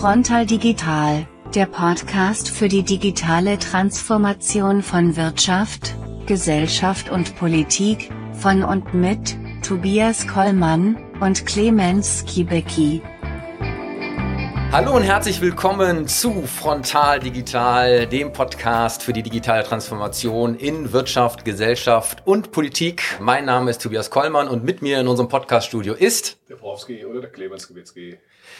Frontal Digital, der Podcast für die digitale Transformation von Wirtschaft, Gesellschaft und Politik, von und mit Tobias Kollmann und Clemens Kibecki. Hallo und herzlich willkommen zu Frontal Digital, dem Podcast für die digitale Transformation in Wirtschaft, Gesellschaft und Politik. Mein Name ist Tobias Kollmann und mit mir in unserem Podcaststudio ist der Browski oder der Clemens Gewitzki.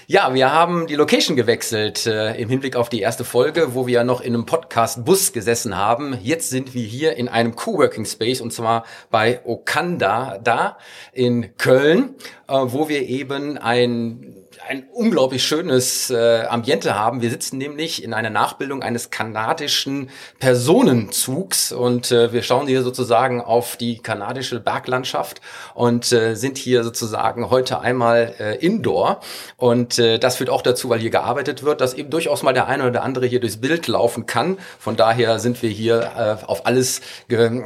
Ja, wir haben die Location gewechselt äh, im Hinblick auf die erste Folge, wo wir ja noch in einem Podcast-Bus gesessen haben. Jetzt sind wir hier in einem Coworking Space und zwar bei Okanda da in Köln, äh, wo wir eben ein ein unglaublich schönes äh, Ambiente haben. Wir sitzen nämlich in einer Nachbildung eines kanadischen Personenzugs und äh, wir schauen hier sozusagen auf die kanadische Berglandschaft und äh, sind hier sozusagen heute einmal äh, indoor. Und äh, das führt auch dazu, weil hier gearbeitet wird, dass eben durchaus mal der eine oder andere hier durchs Bild laufen kann. Von daher sind wir hier äh, auf alles ge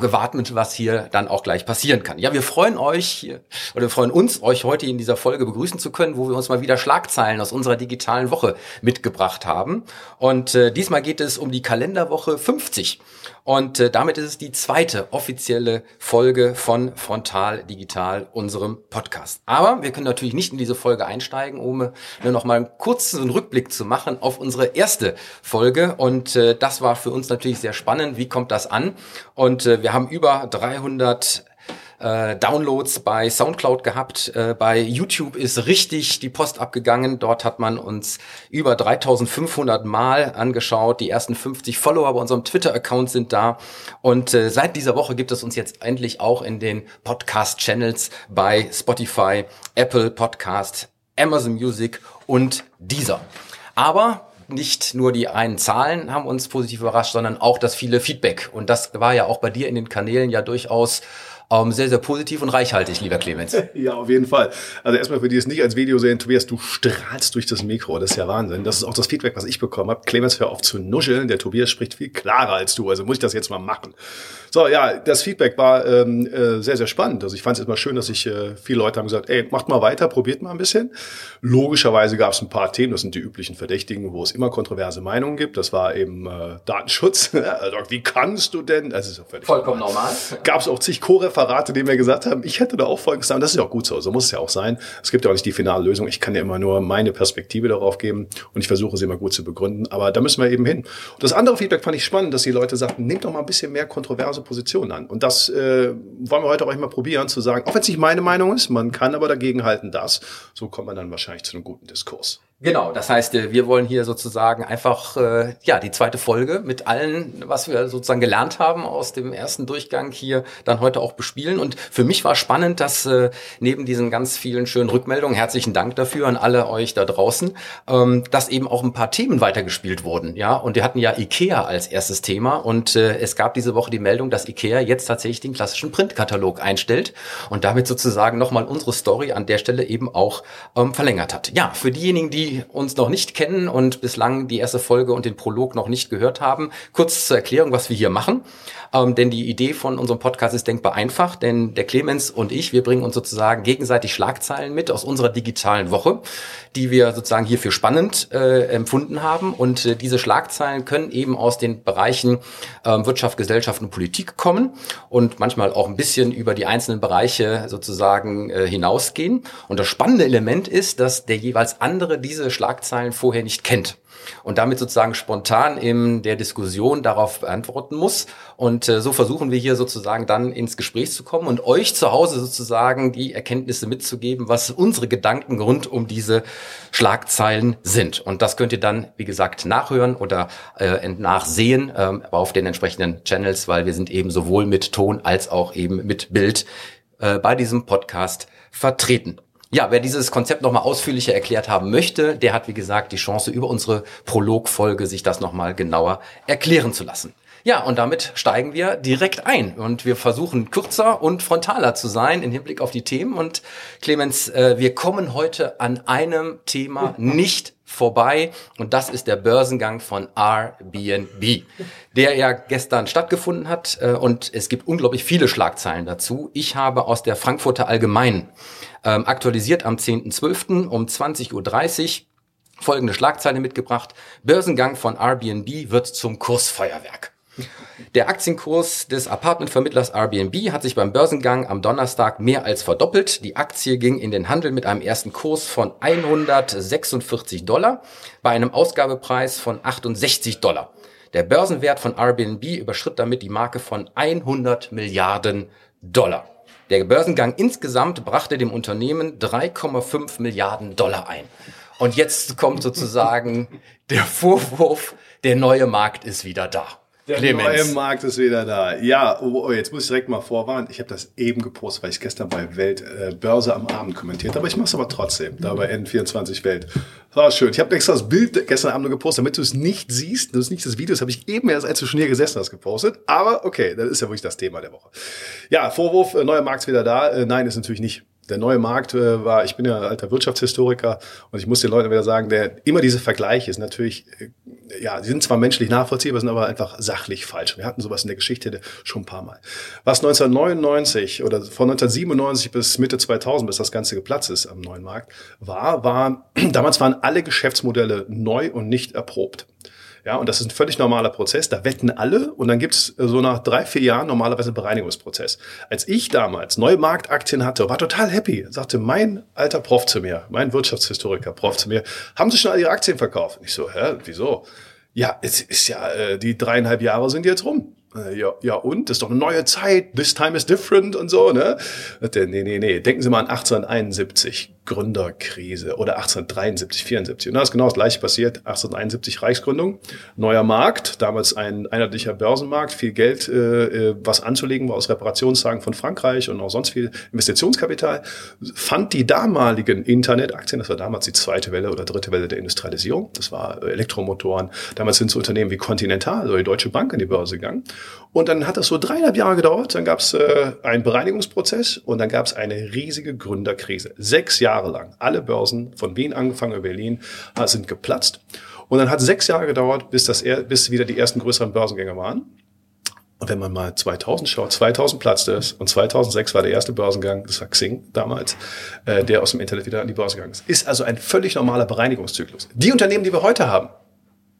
gewartet, was hier dann auch gleich passieren kann. Ja, wir freuen euch oder wir freuen uns, euch heute in dieser Folge begrüßen zu können, wo wir uns mal wieder Schlagzeilen aus unserer digitalen Woche mitgebracht haben. Und äh, diesmal geht es um die Kalenderwoche 50. Und äh, damit ist es die zweite offizielle Folge von Frontal Digital, unserem Podcast. Aber wir können natürlich nicht in diese Folge einsteigen, um nur noch mal einen kurzen Rückblick zu machen auf unsere erste Folge. Und äh, das war für uns natürlich sehr spannend. Wie kommt das an? Und äh, wir haben über 300 äh, Downloads bei Soundcloud gehabt. Äh, bei YouTube ist richtig die Post abgegangen. Dort hat man uns über 3500 Mal angeschaut. Die ersten 50 Follower bei unserem Twitter-Account sind da. Und äh, seit dieser Woche gibt es uns jetzt endlich auch in den Podcast-Channels bei Spotify, Apple Podcast, Amazon Music und Deezer. Aber nicht nur die einen Zahlen haben uns positiv überrascht, sondern auch das viele Feedback. Und das war ja auch bei dir in den Kanälen ja durchaus ähm, sehr, sehr positiv und reichhaltig, lieber Clemens. Ja, auf jeden Fall. Also erstmal für die es nicht als Video sehen, Tobias, du strahlst durch das Mikro. Das ist ja Wahnsinn. Das ist auch das Feedback, was ich bekommen habe. Clemens, hör auf zu nuscheln. Der Tobias spricht viel klarer als du. Also muss ich das jetzt mal machen. So, ja, das Feedback war ähm, äh, sehr, sehr spannend. Also ich fand es immer schön, dass sich äh, viele Leute haben gesagt, ey, macht mal weiter, probiert mal ein bisschen. Logischerweise gab es ein paar Themen, das sind die üblichen Verdächtigen, wo es immer kontroverse Meinungen gibt. Das war eben äh, Datenschutz. also, wie kannst du denn? Das ist völlig Vollkommen normal. Gab es auch zig Co-Referate, die mir gesagt haben, ich hätte da auch Folgendes sagen. Das ist ja auch gut so. So muss es ja auch sein. Es gibt ja auch nicht die finale Lösung. Ich kann ja immer nur meine Perspektive darauf geben und ich versuche sie immer gut zu begründen. Aber da müssen wir eben hin. Und das andere Feedback fand ich spannend, dass die Leute sagten, nehmt doch mal ein bisschen mehr kontroverse Positionen an. Und das äh, wollen wir heute auch mal probieren zu sagen, auch wenn es nicht meine Meinung ist, man kann aber dagegen halten das. So kommt man dann wahrscheinlich zu einem guten Diskurs. Genau, das heißt, äh, wir wollen hier sozusagen einfach äh, ja die zweite Folge mit allen, was wir sozusagen gelernt haben aus dem ersten Durchgang hier dann heute auch bespielen. Und für mich war spannend, dass äh, neben diesen ganz vielen schönen Rückmeldungen, herzlichen Dank dafür an alle euch da draußen, ähm, dass eben auch ein paar Themen weitergespielt wurden. Ja, und wir hatten ja IKEA als erstes Thema und äh, es gab diese Woche die Meldung, dass IKEA jetzt tatsächlich den klassischen Printkatalog einstellt und damit sozusagen nochmal unsere Story an der Stelle eben auch ähm, verlängert hat. Ja, für diejenigen, die uns noch nicht kennen und bislang die erste Folge und den Prolog noch nicht gehört haben, kurz zur Erklärung, was wir hier machen. Ähm, denn die Idee von unserem Podcast ist denkbar einfach, denn der Clemens und ich, wir bringen uns sozusagen gegenseitig Schlagzeilen mit aus unserer digitalen Woche, die wir sozusagen hier für spannend äh, empfunden haben. Und äh, diese Schlagzeilen können eben aus den Bereichen äh, Wirtschaft, Gesellschaft und Politik kommen und manchmal auch ein bisschen über die einzelnen Bereiche sozusagen äh, hinausgehen. Und das spannende Element ist, dass der jeweils andere diese Schlagzeilen vorher nicht kennt und damit sozusagen spontan in der Diskussion darauf beantworten muss. Und äh, so versuchen wir hier sozusagen dann ins Gespräch zu kommen und euch zu Hause sozusagen die Erkenntnisse mitzugeben, was unsere Gedanken rund um diese Schlagzeilen sind. Und das könnt ihr dann, wie gesagt, nachhören oder äh, nachsehen, äh, aber auf den entsprechenden Channels, weil wir sind eben sowohl mit Ton als auch eben mit Bild äh, bei diesem Podcast vertreten. Ja, wer dieses Konzept nochmal ausführlicher erklärt haben möchte, der hat, wie gesagt, die Chance, über unsere Prologfolge sich das nochmal genauer erklären zu lassen. Ja, und damit steigen wir direkt ein und wir versuchen kürzer und frontaler zu sein im Hinblick auf die Themen. Und Clemens, äh, wir kommen heute an einem Thema nicht vorbei und das ist der Börsengang von Airbnb, der ja gestern stattgefunden hat äh, und es gibt unglaublich viele Schlagzeilen dazu. Ich habe aus der Frankfurter Allgemeinen ähm, aktualisiert am 10.12. um 20.30 Uhr folgende Schlagzeile mitgebracht. Börsengang von Airbnb wird zum Kursfeuerwerk. Der Aktienkurs des Apartmentvermittlers Airbnb hat sich beim Börsengang am Donnerstag mehr als verdoppelt. Die Aktie ging in den Handel mit einem ersten Kurs von 146 Dollar bei einem Ausgabepreis von 68 Dollar. Der Börsenwert von Airbnb überschritt damit die Marke von 100 Milliarden Dollar. Der Börsengang insgesamt brachte dem Unternehmen 3,5 Milliarden Dollar ein. Und jetzt kommt sozusagen der Vorwurf, der neue Markt ist wieder da. Der Clemens. neue Markt ist wieder da. Ja, oh, oh, jetzt muss ich direkt mal vorwarnen. Ich habe das eben gepostet, weil ich gestern bei Welt äh, Börse am Abend kommentiert habe. Aber ich mache es aber trotzdem, da bei N24 Welt. War schön. Ich habe extra das Bild gestern Abend gepostet, damit du es nicht siehst. Das ist nicht das Video, das habe ich eben erst, als du schon hier gesessen hast, gepostet. Aber okay, das ist ja wirklich das Thema der Woche. Ja, Vorwurf, äh, neuer Markt ist wieder da. Äh, nein, ist natürlich nicht der neue Markt äh, war, ich bin ja alter Wirtschaftshistoriker und ich muss den Leuten wieder sagen, der immer diese Vergleiche ist natürlich, äh, ja, die sind zwar menschlich nachvollziehbar, sind aber einfach sachlich falsch. Wir hatten sowas in der Geschichte schon ein paar Mal. Was 1999 oder von 1997 bis Mitte 2000, bis das Ganze geplatzt ist am neuen Markt, war, war, damals waren alle Geschäftsmodelle neu und nicht erprobt. Ja, und das ist ein völlig normaler Prozess. Da wetten alle und dann gibt's so nach drei, vier Jahren normalerweise einen Bereinigungsprozess. Als ich damals neue Marktaktien hatte, war total happy, sagte mein alter Prof zu mir, mein Wirtschaftshistoriker Prof zu mir, haben Sie schon alle Ihre Aktien verkauft? Ich so, hä, wieso? Ja, es ist ja, äh, die dreieinhalb Jahre sind jetzt rum. Äh, ja, ja und? Das ist doch eine neue Zeit. This time is different und so, ne? Nee, nee, nee. Denken Sie mal an 1871. Gründerkrise oder 1873, 74. Und da ist genau das gleiche passiert. 1871 Reichsgründung, neuer Markt, damals ein einheitlicher Börsenmarkt, viel Geld, äh, äh was anzulegen war aus Reparationstagen von Frankreich und auch sonst viel Investitionskapital, fand die damaligen Internetaktien, das war damals die zweite Welle oder dritte Welle der Industrialisierung, das war Elektromotoren, damals sind so Unternehmen wie Continental oder die Deutsche Bank in die Börse gegangen. Und dann hat das so dreieinhalb Jahre gedauert, dann gab es äh, einen Bereinigungsprozess und dann gab es eine riesige Gründerkrise. Sechs Jahre lang. Alle Börsen, von Wien angefangen über Berlin, äh, sind geplatzt. Und dann hat sechs Jahre gedauert, bis, das, bis wieder die ersten größeren Börsengänge waren. Und wenn man mal 2000 schaut, 2000 platzte es und 2006 war der erste Börsengang, das war Xing damals, äh, der aus dem Internet wieder an die Börse gegangen ist. Ist also ein völlig normaler Bereinigungszyklus. Die Unternehmen, die wir heute haben,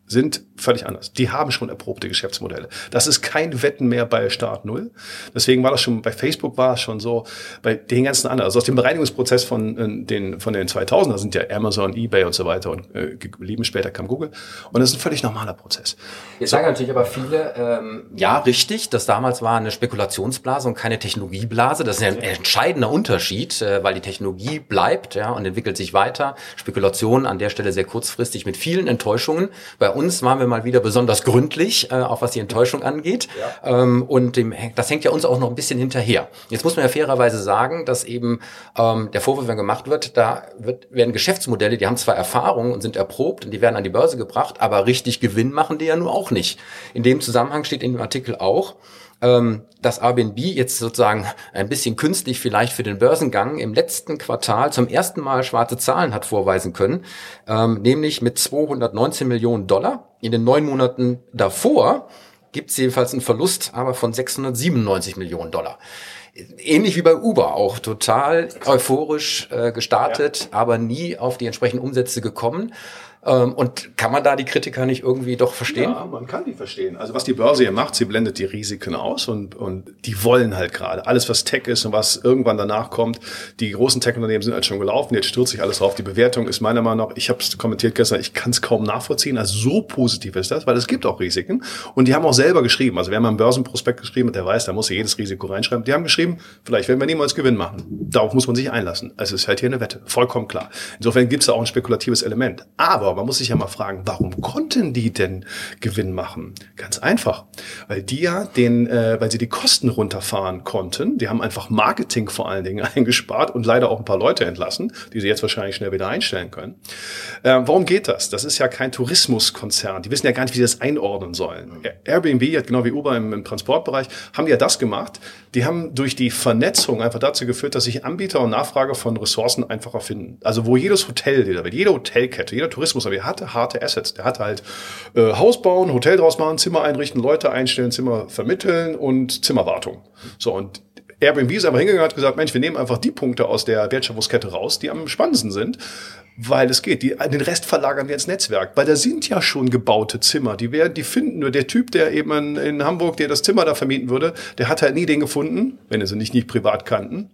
sind völlig anders. Die haben schon erprobte Geschäftsmodelle. Das ist kein Wetten mehr bei Start Null. Deswegen war das schon, bei Facebook war es schon so, bei den ganzen anderen, also aus dem Bereinigungsprozess von äh, den, von den 2000er sind ja Amazon, eBay und so weiter und äh, lieben später kam Google. Und das ist ein völlig normaler Prozess. Jetzt so. sagen natürlich aber viele, ähm, ja, richtig, das damals war eine Spekulationsblase und keine Technologieblase. Das ist ein entscheidender Unterschied, äh, weil die Technologie bleibt, ja, und entwickelt sich weiter. Spekulation an der Stelle sehr kurzfristig mit vielen Enttäuschungen. Bei uns waren wir mal wieder besonders gründlich, äh, auch was die Enttäuschung angeht. Ja. Ähm, und dem, das hängt ja uns auch noch ein bisschen hinterher. Jetzt muss man ja fairerweise sagen, dass eben ähm, der Vorwurf, wenn gemacht wird, da wird, werden Geschäftsmodelle, die haben zwar Erfahrung und sind erprobt und die werden an die Börse gebracht, aber richtig Gewinn machen die ja nur auch nicht. In dem Zusammenhang steht in dem Artikel auch, ähm, dass Airbnb jetzt sozusagen ein bisschen künstlich vielleicht für den Börsengang im letzten Quartal zum ersten Mal schwarze Zahlen hat vorweisen können, ähm, nämlich mit 219 Millionen Dollar. In den neun Monaten davor gibt es jedenfalls einen Verlust, aber von 697 Millionen Dollar. Ähnlich wie bei Uber, auch total euphorisch äh, gestartet, ja. aber nie auf die entsprechenden Umsätze gekommen. Ähm, und kann man da die Kritiker nicht irgendwie doch verstehen? Ja, man kann die verstehen. Also was die Börse hier macht, sie blendet die Risiken aus und, und die wollen halt gerade. Alles, was Tech ist und was irgendwann danach kommt, die großen Tech-Unternehmen sind halt schon gelaufen, jetzt stürzt sich alles drauf. Die Bewertung ist meiner Meinung nach, ich habe es kommentiert gestern, ich kann es kaum nachvollziehen. Also so positiv ist das, weil es gibt auch Risiken. Und die haben auch selber geschrieben, also wer mal einen Börsenprospekt geschrieben der weiß, da muss er jedes Risiko reinschreiben. Die haben geschrieben, vielleicht werden wir niemals Gewinn machen. Darauf muss man sich einlassen. Also es ist halt hier eine Wette, vollkommen klar. Insofern gibt es da auch ein spekulatives Element. Aber aber man muss sich ja mal fragen, warum konnten die denn Gewinn machen? Ganz einfach, weil die ja den, äh, weil sie die Kosten runterfahren konnten. Die haben einfach Marketing vor allen Dingen eingespart und leider auch ein paar Leute entlassen, die sie jetzt wahrscheinlich schnell wieder einstellen können. Äh, warum geht das? Das ist ja kein Tourismuskonzern. Die wissen ja gar nicht, wie sie das einordnen sollen. Airbnb hat genau wie Uber im, im Transportbereich haben die ja das gemacht. Die haben durch die Vernetzung einfach dazu geführt, dass sich Anbieter und Nachfrager von Ressourcen einfacher finden. Also wo jedes Hotel, jede Hotelkette, jeder Tourismus, aber hat hatte harte Assets. Der hatte halt äh, Haus bauen, Hotel draus machen, Zimmer einrichten, Leute einstellen, Zimmer vermitteln und Zimmerwartung. So, und Airbnb ist einfach hingegangen und hat gesagt, Mensch, wir nehmen einfach die Punkte aus der Wertschöpfungskette raus, die am spannendsten sind, weil es geht. Die, den Rest verlagern wir ins Netzwerk, weil da sind ja schon gebaute Zimmer. Die werden, die finden nur der Typ, der eben in, in Hamburg, der das Zimmer da vermieten würde, der hat halt nie den gefunden, wenn er sie nicht, nicht privat kannten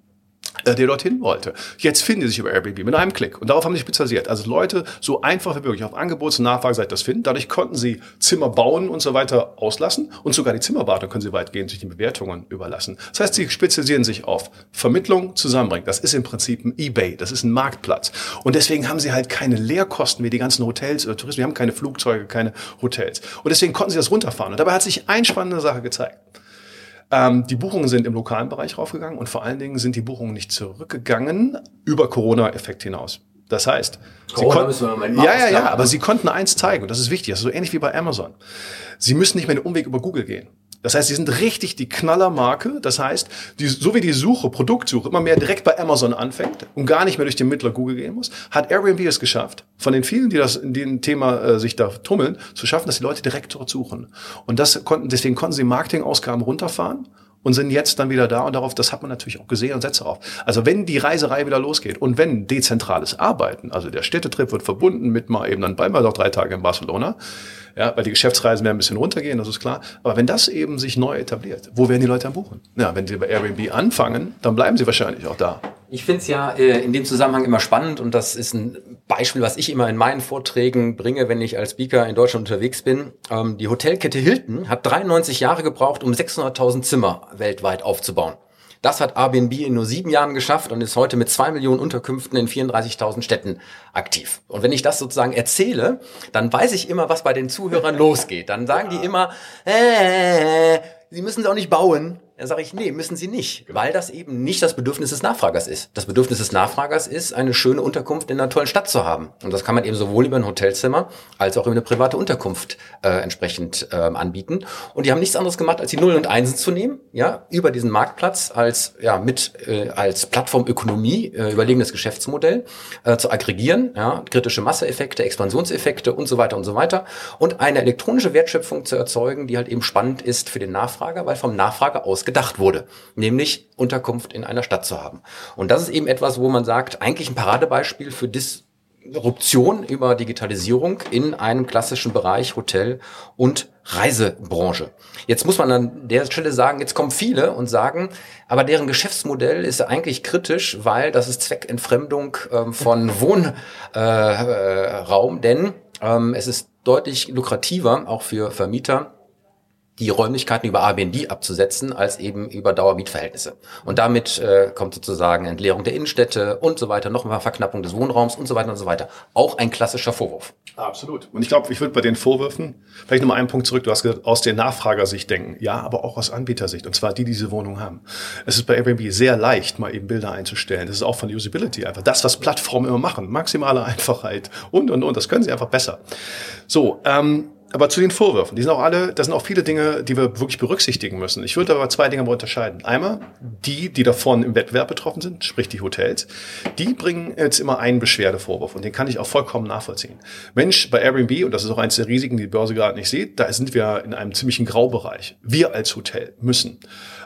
der dorthin wollte. Jetzt finden sie sich über Airbnb mit einem Klick. Und darauf haben sie spezialisiert. Also Leute so einfach wie möglich auf Angebots- und Nachfrageseite das finden. Dadurch konnten sie Zimmer bauen und so weiter auslassen. Und sogar die Zimmerwartung können sie weitgehend sich die Bewertungen überlassen. Das heißt, sie spezialisieren sich auf Vermittlung, Zusammenbringen. Das ist im Prinzip ein Ebay. Das ist ein Marktplatz. Und deswegen haben sie halt keine Leerkosten wie die ganzen Hotels oder Touristen. Wir haben keine Flugzeuge, keine Hotels. Und deswegen konnten sie das runterfahren. Und dabei hat sich eine spannende Sache gezeigt. Ähm, die Buchungen sind im lokalen Bereich raufgegangen und vor allen Dingen sind die Buchungen nicht zurückgegangen über Corona-Effekt hinaus. Das heißt, sie konnten, ja, ja, ja, aber sie konnten eins zeigen und das ist wichtig. Das ist so ähnlich wie bei Amazon. Sie müssen nicht mehr den Umweg über Google gehen. Das heißt, sie sind richtig die Knallermarke. Das heißt, die, so wie die Suche, Produktsuche immer mehr direkt bei Amazon anfängt und gar nicht mehr durch den Mittler Google gehen muss, hat Airbnb es geschafft, von den vielen, die das in dem Thema äh, sich da tummeln, zu schaffen, dass die Leute direkt dort suchen. Und das konnten, deswegen konnten sie Marketingausgaben runterfahren und sind jetzt dann wieder da und darauf, das hat man natürlich auch gesehen und setzt darauf. Also wenn die Reiserei wieder losgeht und wenn dezentrales Arbeiten, also der Städtetrip wird verbunden mit mal eben, dann bleiben wir doch drei Tage in Barcelona, ja, weil die Geschäftsreisen werden ein bisschen runtergehen, das ist klar. Aber wenn das eben sich neu etabliert, wo werden die Leute dann buchen? Ja, wenn sie bei Airbnb anfangen, dann bleiben sie wahrscheinlich auch da. Ich finde es ja äh, in dem Zusammenhang immer spannend und das ist ein Beispiel, was ich immer in meinen Vorträgen bringe, wenn ich als Speaker in Deutschland unterwegs bin. Ähm, die Hotelkette Hilton hat 93 Jahre gebraucht, um 600.000 Zimmer weltweit aufzubauen. Das hat Airbnb in nur sieben Jahren geschafft und ist heute mit zwei Millionen Unterkünften in 34.000 Städten aktiv. Und wenn ich das sozusagen erzähle, dann weiß ich immer, was bei den Zuhörern losgeht. Dann sagen die immer, äh, sie müssen es auch nicht bauen. Dann sage ich, nee, müssen Sie nicht, genau. weil das eben nicht das Bedürfnis des Nachfragers ist. Das Bedürfnis des Nachfragers ist, eine schöne Unterkunft in einer tollen Stadt zu haben. Und das kann man eben sowohl über ein Hotelzimmer als auch über eine private Unterkunft äh, entsprechend äh, anbieten. Und die haben nichts anderes gemacht, als die Nullen und Einsen zu nehmen, ja, über diesen Marktplatz als ja mit äh, als Plattformökonomie äh, überlegenes Geschäftsmodell äh, zu aggregieren, ja, kritische Masseeffekte, Expansionseffekte und so weiter und so weiter und eine elektronische Wertschöpfung zu erzeugen, die halt eben spannend ist für den Nachfrager, weil vom Nachfrager aus gedacht wurde, nämlich Unterkunft in einer Stadt zu haben. Und das ist eben etwas, wo man sagt, eigentlich ein Paradebeispiel für Disruption über Digitalisierung in einem klassischen Bereich Hotel und Reisebranche. Jetzt muss man an der Stelle sagen, jetzt kommen viele und sagen, aber deren Geschäftsmodell ist eigentlich kritisch, weil das ist Zweckentfremdung ähm, von Wohnraum, äh, denn ähm, es ist deutlich lukrativer, auch für Vermieter, die Räumlichkeiten über Airbnb abzusetzen, als eben über Dauermietverhältnisse. Und damit äh, kommt sozusagen Entleerung der Innenstädte und so weiter, nochmal Verknappung des Wohnraums und so weiter und so weiter. Auch ein klassischer Vorwurf. Absolut. Und ich glaube, ich würde bei den Vorwürfen vielleicht nochmal einen Punkt zurück. Du hast gesagt, aus der Nachfragersicht denken. Ja, aber auch aus Anbietersicht. Und zwar die, die diese Wohnung haben. Es ist bei Airbnb sehr leicht, mal eben Bilder einzustellen. Das ist auch von Usability einfach. Das, was Plattformen immer machen. Maximale Einfachheit und, und, und. Das können sie einfach besser. So, ähm, aber zu den Vorwürfen, die sind auch alle, das sind auch viele Dinge, die wir wirklich berücksichtigen müssen. Ich würde aber zwei Dinge mal unterscheiden. Einmal die, die davon im Wettbewerb betroffen sind, sprich die Hotels, die bringen jetzt immer einen Beschwerdevorwurf und den kann ich auch vollkommen nachvollziehen. Mensch, bei Airbnb, und das ist auch eines der Risiken, die die Börse gerade nicht sieht, da sind wir in einem ziemlichen Graubereich. Wir als Hotel müssen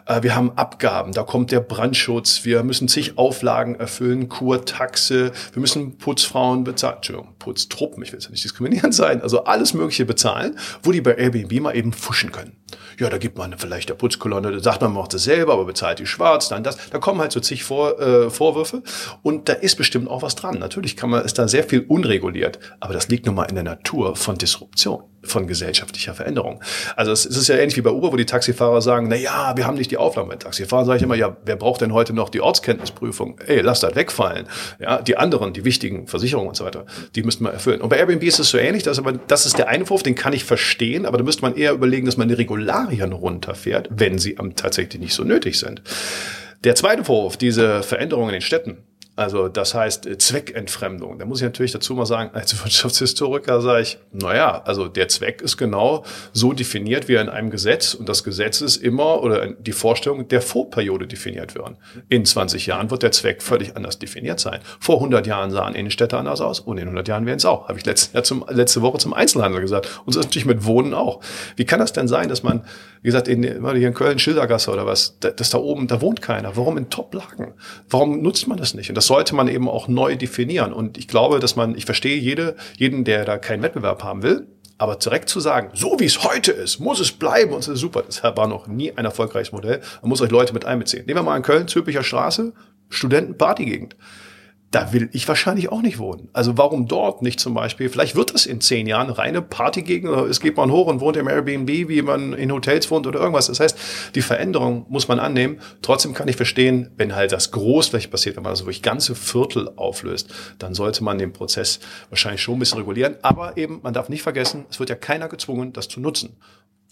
äh, wir haben Abgaben, da kommt der Brandschutz, wir müssen zig Auflagen erfüllen, Kurtaxe, wir müssen Putzfrauen bezahlen, Entschuldigung, Putztruppen, ich will jetzt nicht diskriminierend sein, also alles Mögliche bezahlen, wo die bei Airbnb mal eben fuschen können. Ja, da gibt man vielleicht der Putzkolonne, da sagt man, man macht das selber, aber bezahlt die schwarz, dann das. Da kommen halt so zig Vor, äh, Vorwürfe und da ist bestimmt auch was dran. Natürlich kann man, ist da sehr viel unreguliert, aber das liegt nun mal in der Natur von Disruption von gesellschaftlicher Veränderung. Also es ist ja ähnlich wie bei Uber, wo die Taxifahrer sagen, na ja, wir haben nicht die Auflagen. Bei Taxifahrer sage ich immer, ja, wer braucht denn heute noch die Ortskenntnisprüfung? Ey, lass das wegfallen. Ja, die anderen, die wichtigen Versicherungen und so weiter, die müssten wir erfüllen. Und bei Airbnb ist es so ähnlich, dass aber, das ist der Einwurf, den kann ich verstehen, aber da müsste man eher überlegen, dass man die Regularien runterfährt, wenn sie am tatsächlich nicht so nötig sind. Der zweite Vorwurf, diese Veränderungen in den Städten, Also das heißt äh, Zweckentfremdung. Da muss ich natürlich dazu mal sagen, als Wirtschaftshistoriker sage ich, naja, also der Zweck ist genau so definiert wie in einem Gesetz und das Gesetz ist immer oder die Vorstellung der Vorperiode definiert werden. In 20 Jahren wird der Zweck völlig anders definiert sein. Vor 100 Jahren sahen Innenstädte anders aus und in 100 Jahren werden es auch. Habe ich letzte, ja, zum, letzte Woche zum Einzelhandel gesagt. Und so ist natürlich mit Wohnen auch. Wie kann das denn sein, dass man, wie gesagt, in, hier in Köln, Schildergasse oder was, dass da oben, da wohnt keiner. Warum in Top-Lagen? Warum nutzt man das nicht? Das sollte man eben auch neu definieren. Und ich glaube, dass man, ich verstehe jede, jeden, der da keinen Wettbewerb haben will, aber direkt zu sagen, so wie es heute ist, muss es bleiben und es ist super. Das war noch nie ein erfolgreiches Modell. Man muss euch Leute mit einbeziehen. Nehmen wir mal in Köln, Zülpicher Straße, Studentenpartygegend da will ich wahrscheinlich auch nicht wohnen. Also warum dort nicht zum Beispiel? Vielleicht wird es in zehn Jahren reine Partygegend oder es geht man hoch und wohnt im Airbnb, wie man in Hotels wohnt oder irgendwas. Das heißt, die Veränderung muss man annehmen. Trotzdem kann ich verstehen, wenn halt das großflächig passiert, wenn man also wirklich ganze Viertel auflöst, dann sollte man den Prozess wahrscheinlich schon ein bisschen regulieren. Aber eben, man darf nicht vergessen, es wird ja keiner gezwungen, das zu nutzen.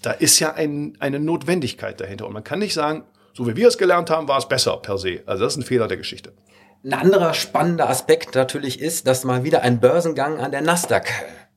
Da ist ja ein, eine Notwendigkeit dahinter. Und man kann nicht sagen, so wie wir es gelernt haben, war es besser per se. Also das ist ein Fehler der Geschichte. Ein anderer spannender Aspekt natürlich ist, dass mal wieder ein Börsengang an der Nasdaq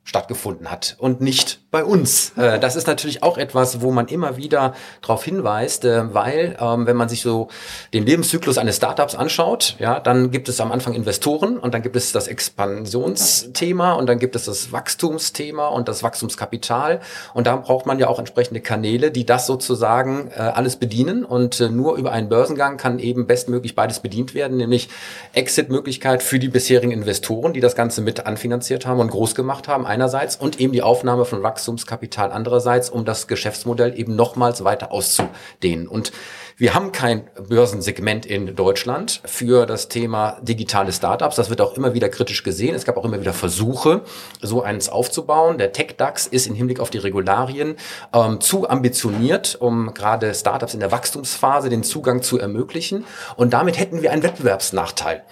stattgefunden hat und nicht bei uns. Äh, das ist natürlich auch etwas, wo man immer wieder darauf hinweist, äh, weil ähm, wenn man sich so den Lebenszyklus eines Startups anschaut, ja, dann gibt es am Anfang Investoren und dann gibt es das Expansionsthema und dann gibt es das Wachstumsthema und das Wachstumskapital. Und da braucht man ja auch entsprechende Kanäle, die das sozusagen äh, alles bedienen. Und nur über einen Börsengang kann eben bestmöglich beides bedient werden, nämlich Exit-Möglichkeit für die bisherigen Investoren, die das Ganze mit anfinanziert haben und groß gemacht haben einerseits und eben die Aufnahme von Wachstumskapital andererseits, um das Geschäftsmodell eben nochmals weiter auszudehnen. Und wir haben kein Börsensegment in Deutschland für das Thema digitale Startups. Das wird auch immer wieder kritisch gesehen. Es gab auch immer wieder Versuche, so eins aufzubauen. Der Tech-DAX ist im Hinblick auf die Regularien ähm, zu ambitioniert, um gerade Startups in der Wachstumsphase den Zugang zu ermöglichen. Und damit hätten wir einen Wettbewerbsnachteil.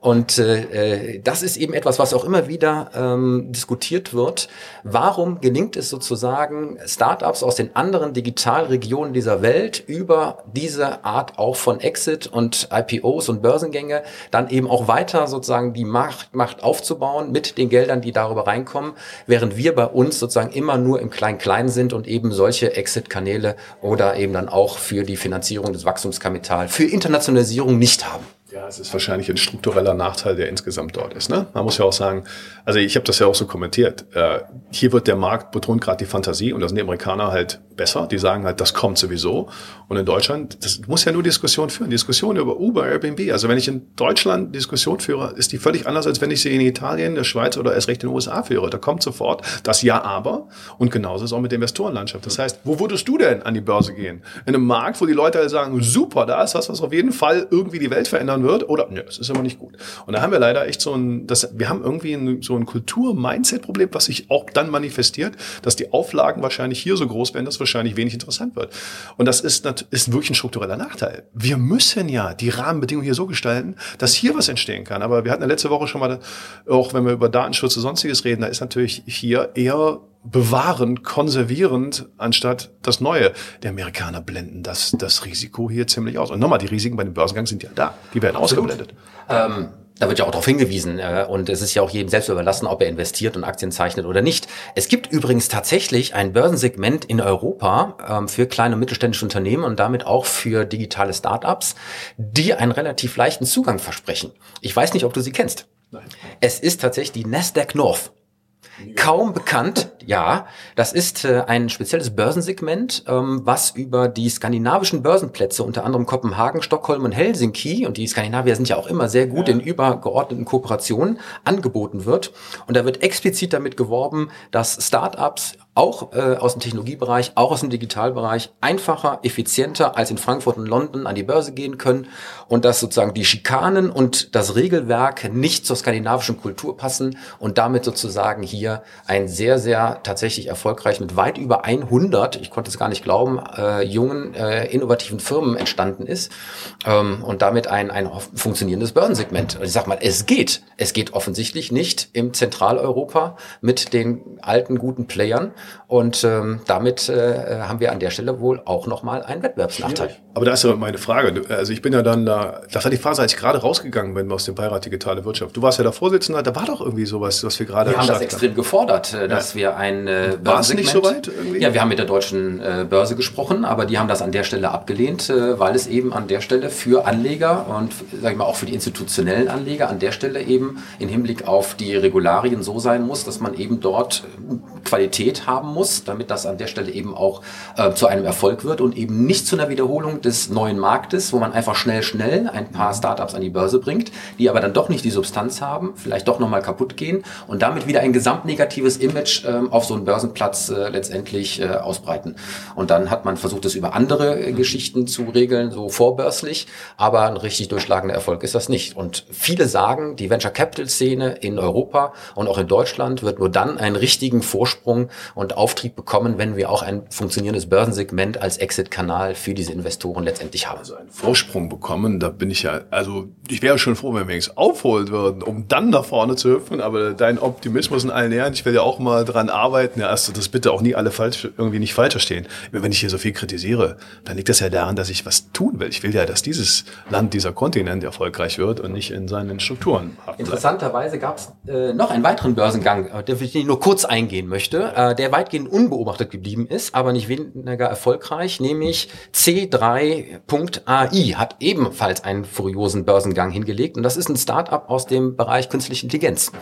Und äh, äh, das ist eben etwas, was auch immer wieder ähm, diskutiert wird. Warum gelingt es sozusagen, Startups aus den anderen Digitalregionen dieser Welt über diese Art auch von Exit und IPOs und Börsengänge dann eben auch weiter sozusagen die Macht, Macht aufzubauen mit den Geldern, die darüber reinkommen, während wir bei uns sozusagen immer nur im Klein-Klein sind und eben solche Exit-Kanäle oder eben dann auch für die Finanzierung des Wachstumskapitals, für Internationalisierung nicht haben. Ja, es ist wahrscheinlich ein struktureller Nachteil, der insgesamt dort ist. Ne? Man muss ja auch sagen, also ich habe das ja auch so kommentiert. Äh, hier wird der Markt betont gerade die Fantasie und da sind die Amerikaner halt besser. Die sagen halt, das kommt sowieso. Und in Deutschland, das muss ja nur Diskussion führen. Diskussion über Uber, Airbnb. Also wenn ich in Deutschland Diskussion führe, ist die völlig anders, als wenn ich sie in Italien, der Schweiz oder erst recht in den USA führe. Da kommt sofort das Ja, aber. Und genauso ist auch mit der Investorenlandschaft. Das heißt, wo würdest du denn an die Börse gehen? In einem Markt, wo die Leute halt sagen, super, da ist was, was auf jeden Fall irgendwie die Welt verändern verändern wird oder nö, es ist immer nicht gut. Und da haben wir leider echt so ein, das, wir haben irgendwie ein, so ein Kultur-Mindset-Problem, was sich auch dann manifestiert, dass die Auflagen wahrscheinlich hier so groß werden, dass wahrscheinlich wenig interessant wird. Und das ist, ist wirklich ein struktureller Nachteil. Wir müssen ja die Rahmenbedingungen hier so gestalten, dass hier was entstehen kann. Aber wir hatten ja letzte Woche schon mal, auch wenn wir über Datenschutz und sonstiges reden, da ist natürlich hier eher bewahrend, konservierend, anstatt das Neue. Die Amerikaner blenden das, das Risiko hier ziemlich aus. Und nochmal, die Risiken bei dem Börsengang sind ja da. Die werden Absolut. ausgeblendet. Ähm, da wird ja auch darauf hingewiesen äh, und es ist ja auch jedem selbst überlassen, ob er investiert und Aktien zeichnet oder nicht. Es gibt übrigens tatsächlich ein Börsensegment in Europa ähm, für kleine und mittelständische Unternehmen und damit auch für digitale Startups, die einen relativ leichten Zugang versprechen. Ich weiß nicht, ob du sie kennst. Nein. Es ist tatsächlich die Nasdaq North. Kaum bekannt, ja. Das ist äh, ein spezielles Börsensegment, ähm, was über die skandinavischen Börsenplätze, unter anderem Kopenhagen, Stockholm und Helsinki, und die Skandinavier sind ja auch immer sehr gut ja. in übergeordneten Kooperationen, angeboten wird. Und da wird explizit damit geworben, dass Startups auch äh, aus dem Technologiebereich, auch aus dem Digitalbereich einfacher, effizienter als in Frankfurt und London an die Börse gehen können und dass sozusagen die Schikanen und das Regelwerk nicht zur skandinavischen Kultur passen und damit sozusagen hier ein sehr, sehr tatsächlich erfolgreich mit weit über 100, ich konnte es gar nicht glauben, äh, jungen, äh, innovativen Firmen entstanden ist ähm, und damit ein, ein funktionierendes Börsensegment. Ich sag mal, es geht. Es geht offensichtlich nicht im Zentraleuropa mit den alten guten Playern, Und ähm, damit äh, haben wir an der Stelle wohl auch nochmal einen Wettbewerbsnachteil. Aber da ist ja meine Frage. Also ich bin ja dann da, das war die Phase, als ich gerade rausgegangen bin aus dem Beirat Digitale Wirtschaft. Du warst ja da Vorsitzender, da war doch irgendwie sowas, was wir gerade Wir haben das extrem gefordert, äh, dass ja. wir ein äh, War es nicht so weit irgendwie? Ja, wir haben mit der deutschen äh, Börse gesprochen, aber die haben das an der Stelle abgelehnt, äh, weil es eben an der Stelle für Anleger und sag ich mal auch für die institutionellen Anleger an der Stelle eben in Hinblick auf die Regularien so sein muss, dass man eben dort Qualität haben muss, damit das an der Stelle eben auch äh, zu einem Erfolg wird und eben nicht zu einer Wiederholung des neuen Marktes, wo man einfach schnell, schnell ein paar Startups an die Börse bringt, die aber dann doch nicht die Substanz haben, vielleicht doch nochmal kaputt gehen und damit wieder ein gesamtnegatives Image äh, auf so einen Börsenplatz äh, letztendlich äh, ausbreiten. Und dann hat man versucht, es über andere äh, Geschichten zu regeln, so vorbörslich, aber ein richtig durchschlagender Erfolg ist das nicht. Und viele sagen, die Venture Capital Szene in Europa und auch in Deutschland wird nur dann einen richtigen Vorsprung und Auftrieb bekommen, wenn wir auch ein funktionierendes Börsensegment als Exit-Kanal für diese Investoren letztendlich haben. Also einen Vorsprung bekommen, da bin ich ja, also ich wäre schon froh, wenn wir es aufholen würden, um dann nach vorne zu hüpfen, aber dein Optimismus in allen Ehren, ich will ja auch mal dran arbeiten, ja, also das bitte auch nie alle falsch, irgendwie nicht falsch verstehen. Wenn ich hier so viel kritisiere, dann liegt das ja daran, dass ich was tun will. Ich will ja, dass dieses Land, dieser Kontinent erfolgreich wird und nicht in seinen Strukturen. Interessanterweise gab es äh, noch einen weiteren Börsengang, äh, der ich nur kurz eingehen möchte, äh, der weitgehend unbeobachtet geblieben ist, aber nicht weniger erfolgreich, nämlich C3.ai hat ebenfalls einen furiosen Börsengang hingelegt und das ist ein Startup aus dem Bereich künstliche Intelligenz.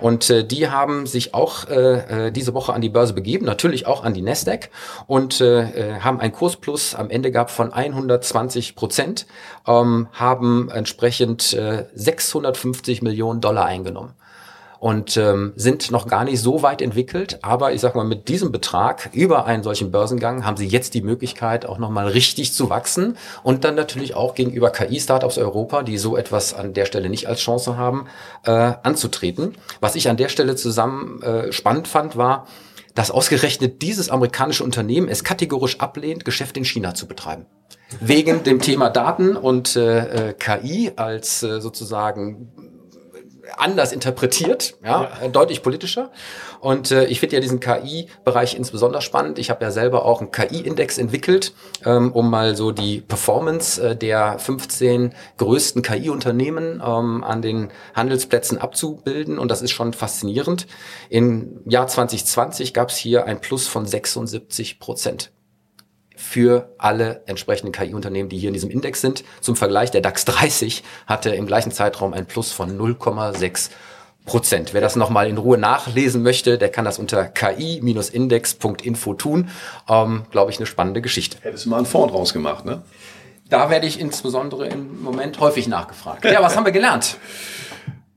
Und äh, die haben sich auch äh, äh diese Woche an die Börse begeben, natürlich auch an die Nasdaq und äh, haben ein Kursplus am Ende gehabt von 120 Prozent, ähm, haben entsprechend äh, 650 Millionen Dollar eingenommen und ähm, sind noch gar nicht so weit entwickelt. Aber ich sag mal, mit diesem Betrag über einen solchen Börsengang haben sie jetzt die Möglichkeit, auch nochmal richtig zu wachsen und dann natürlich auch gegenüber KI-Startups Europa, die so etwas an der Stelle nicht als Chance haben, äh, anzutreten. Was ich an der Stelle zusammen äh, spannend fand, war, dass ausgerechnet dieses amerikanische Unternehmen es kategorisch ablehnt, Geschäft in China zu betreiben. Wegen dem Thema Daten und äh, äh KI als äh, sozusagen anders interpretiert, ja, ja. deutlich politischer. Und äh, ich finde ja diesen KI-Bereich insbesondere spannend. Ich habe ja selber auch einen KI-Index entwickelt, ähm, um mal so die Performance äh, der 15 größten KI-Unternehmen ähm, an den Handelsplätzen abzubilden. Und das ist schon faszinierend. Im Jahr 2020 gab es hier ein Plus von 76 Prozent für alle entsprechenden KI-Unternehmen, die hier in diesem Index sind. Zum Vergleich, der DAX 30 hatte im gleichen Zeitraum ein Plus von 0,6 Prozent. Wer das nochmal in Ruhe nachlesen möchte, der kann das unter ki-index.info tun. Ähm, Glaube ich, eine spannende Geschichte. Hättest du mal einen Fonds draus gemacht, ne? Da werde ich insbesondere im Moment häufig nachgefragt. Ja, was haben wir gelernt?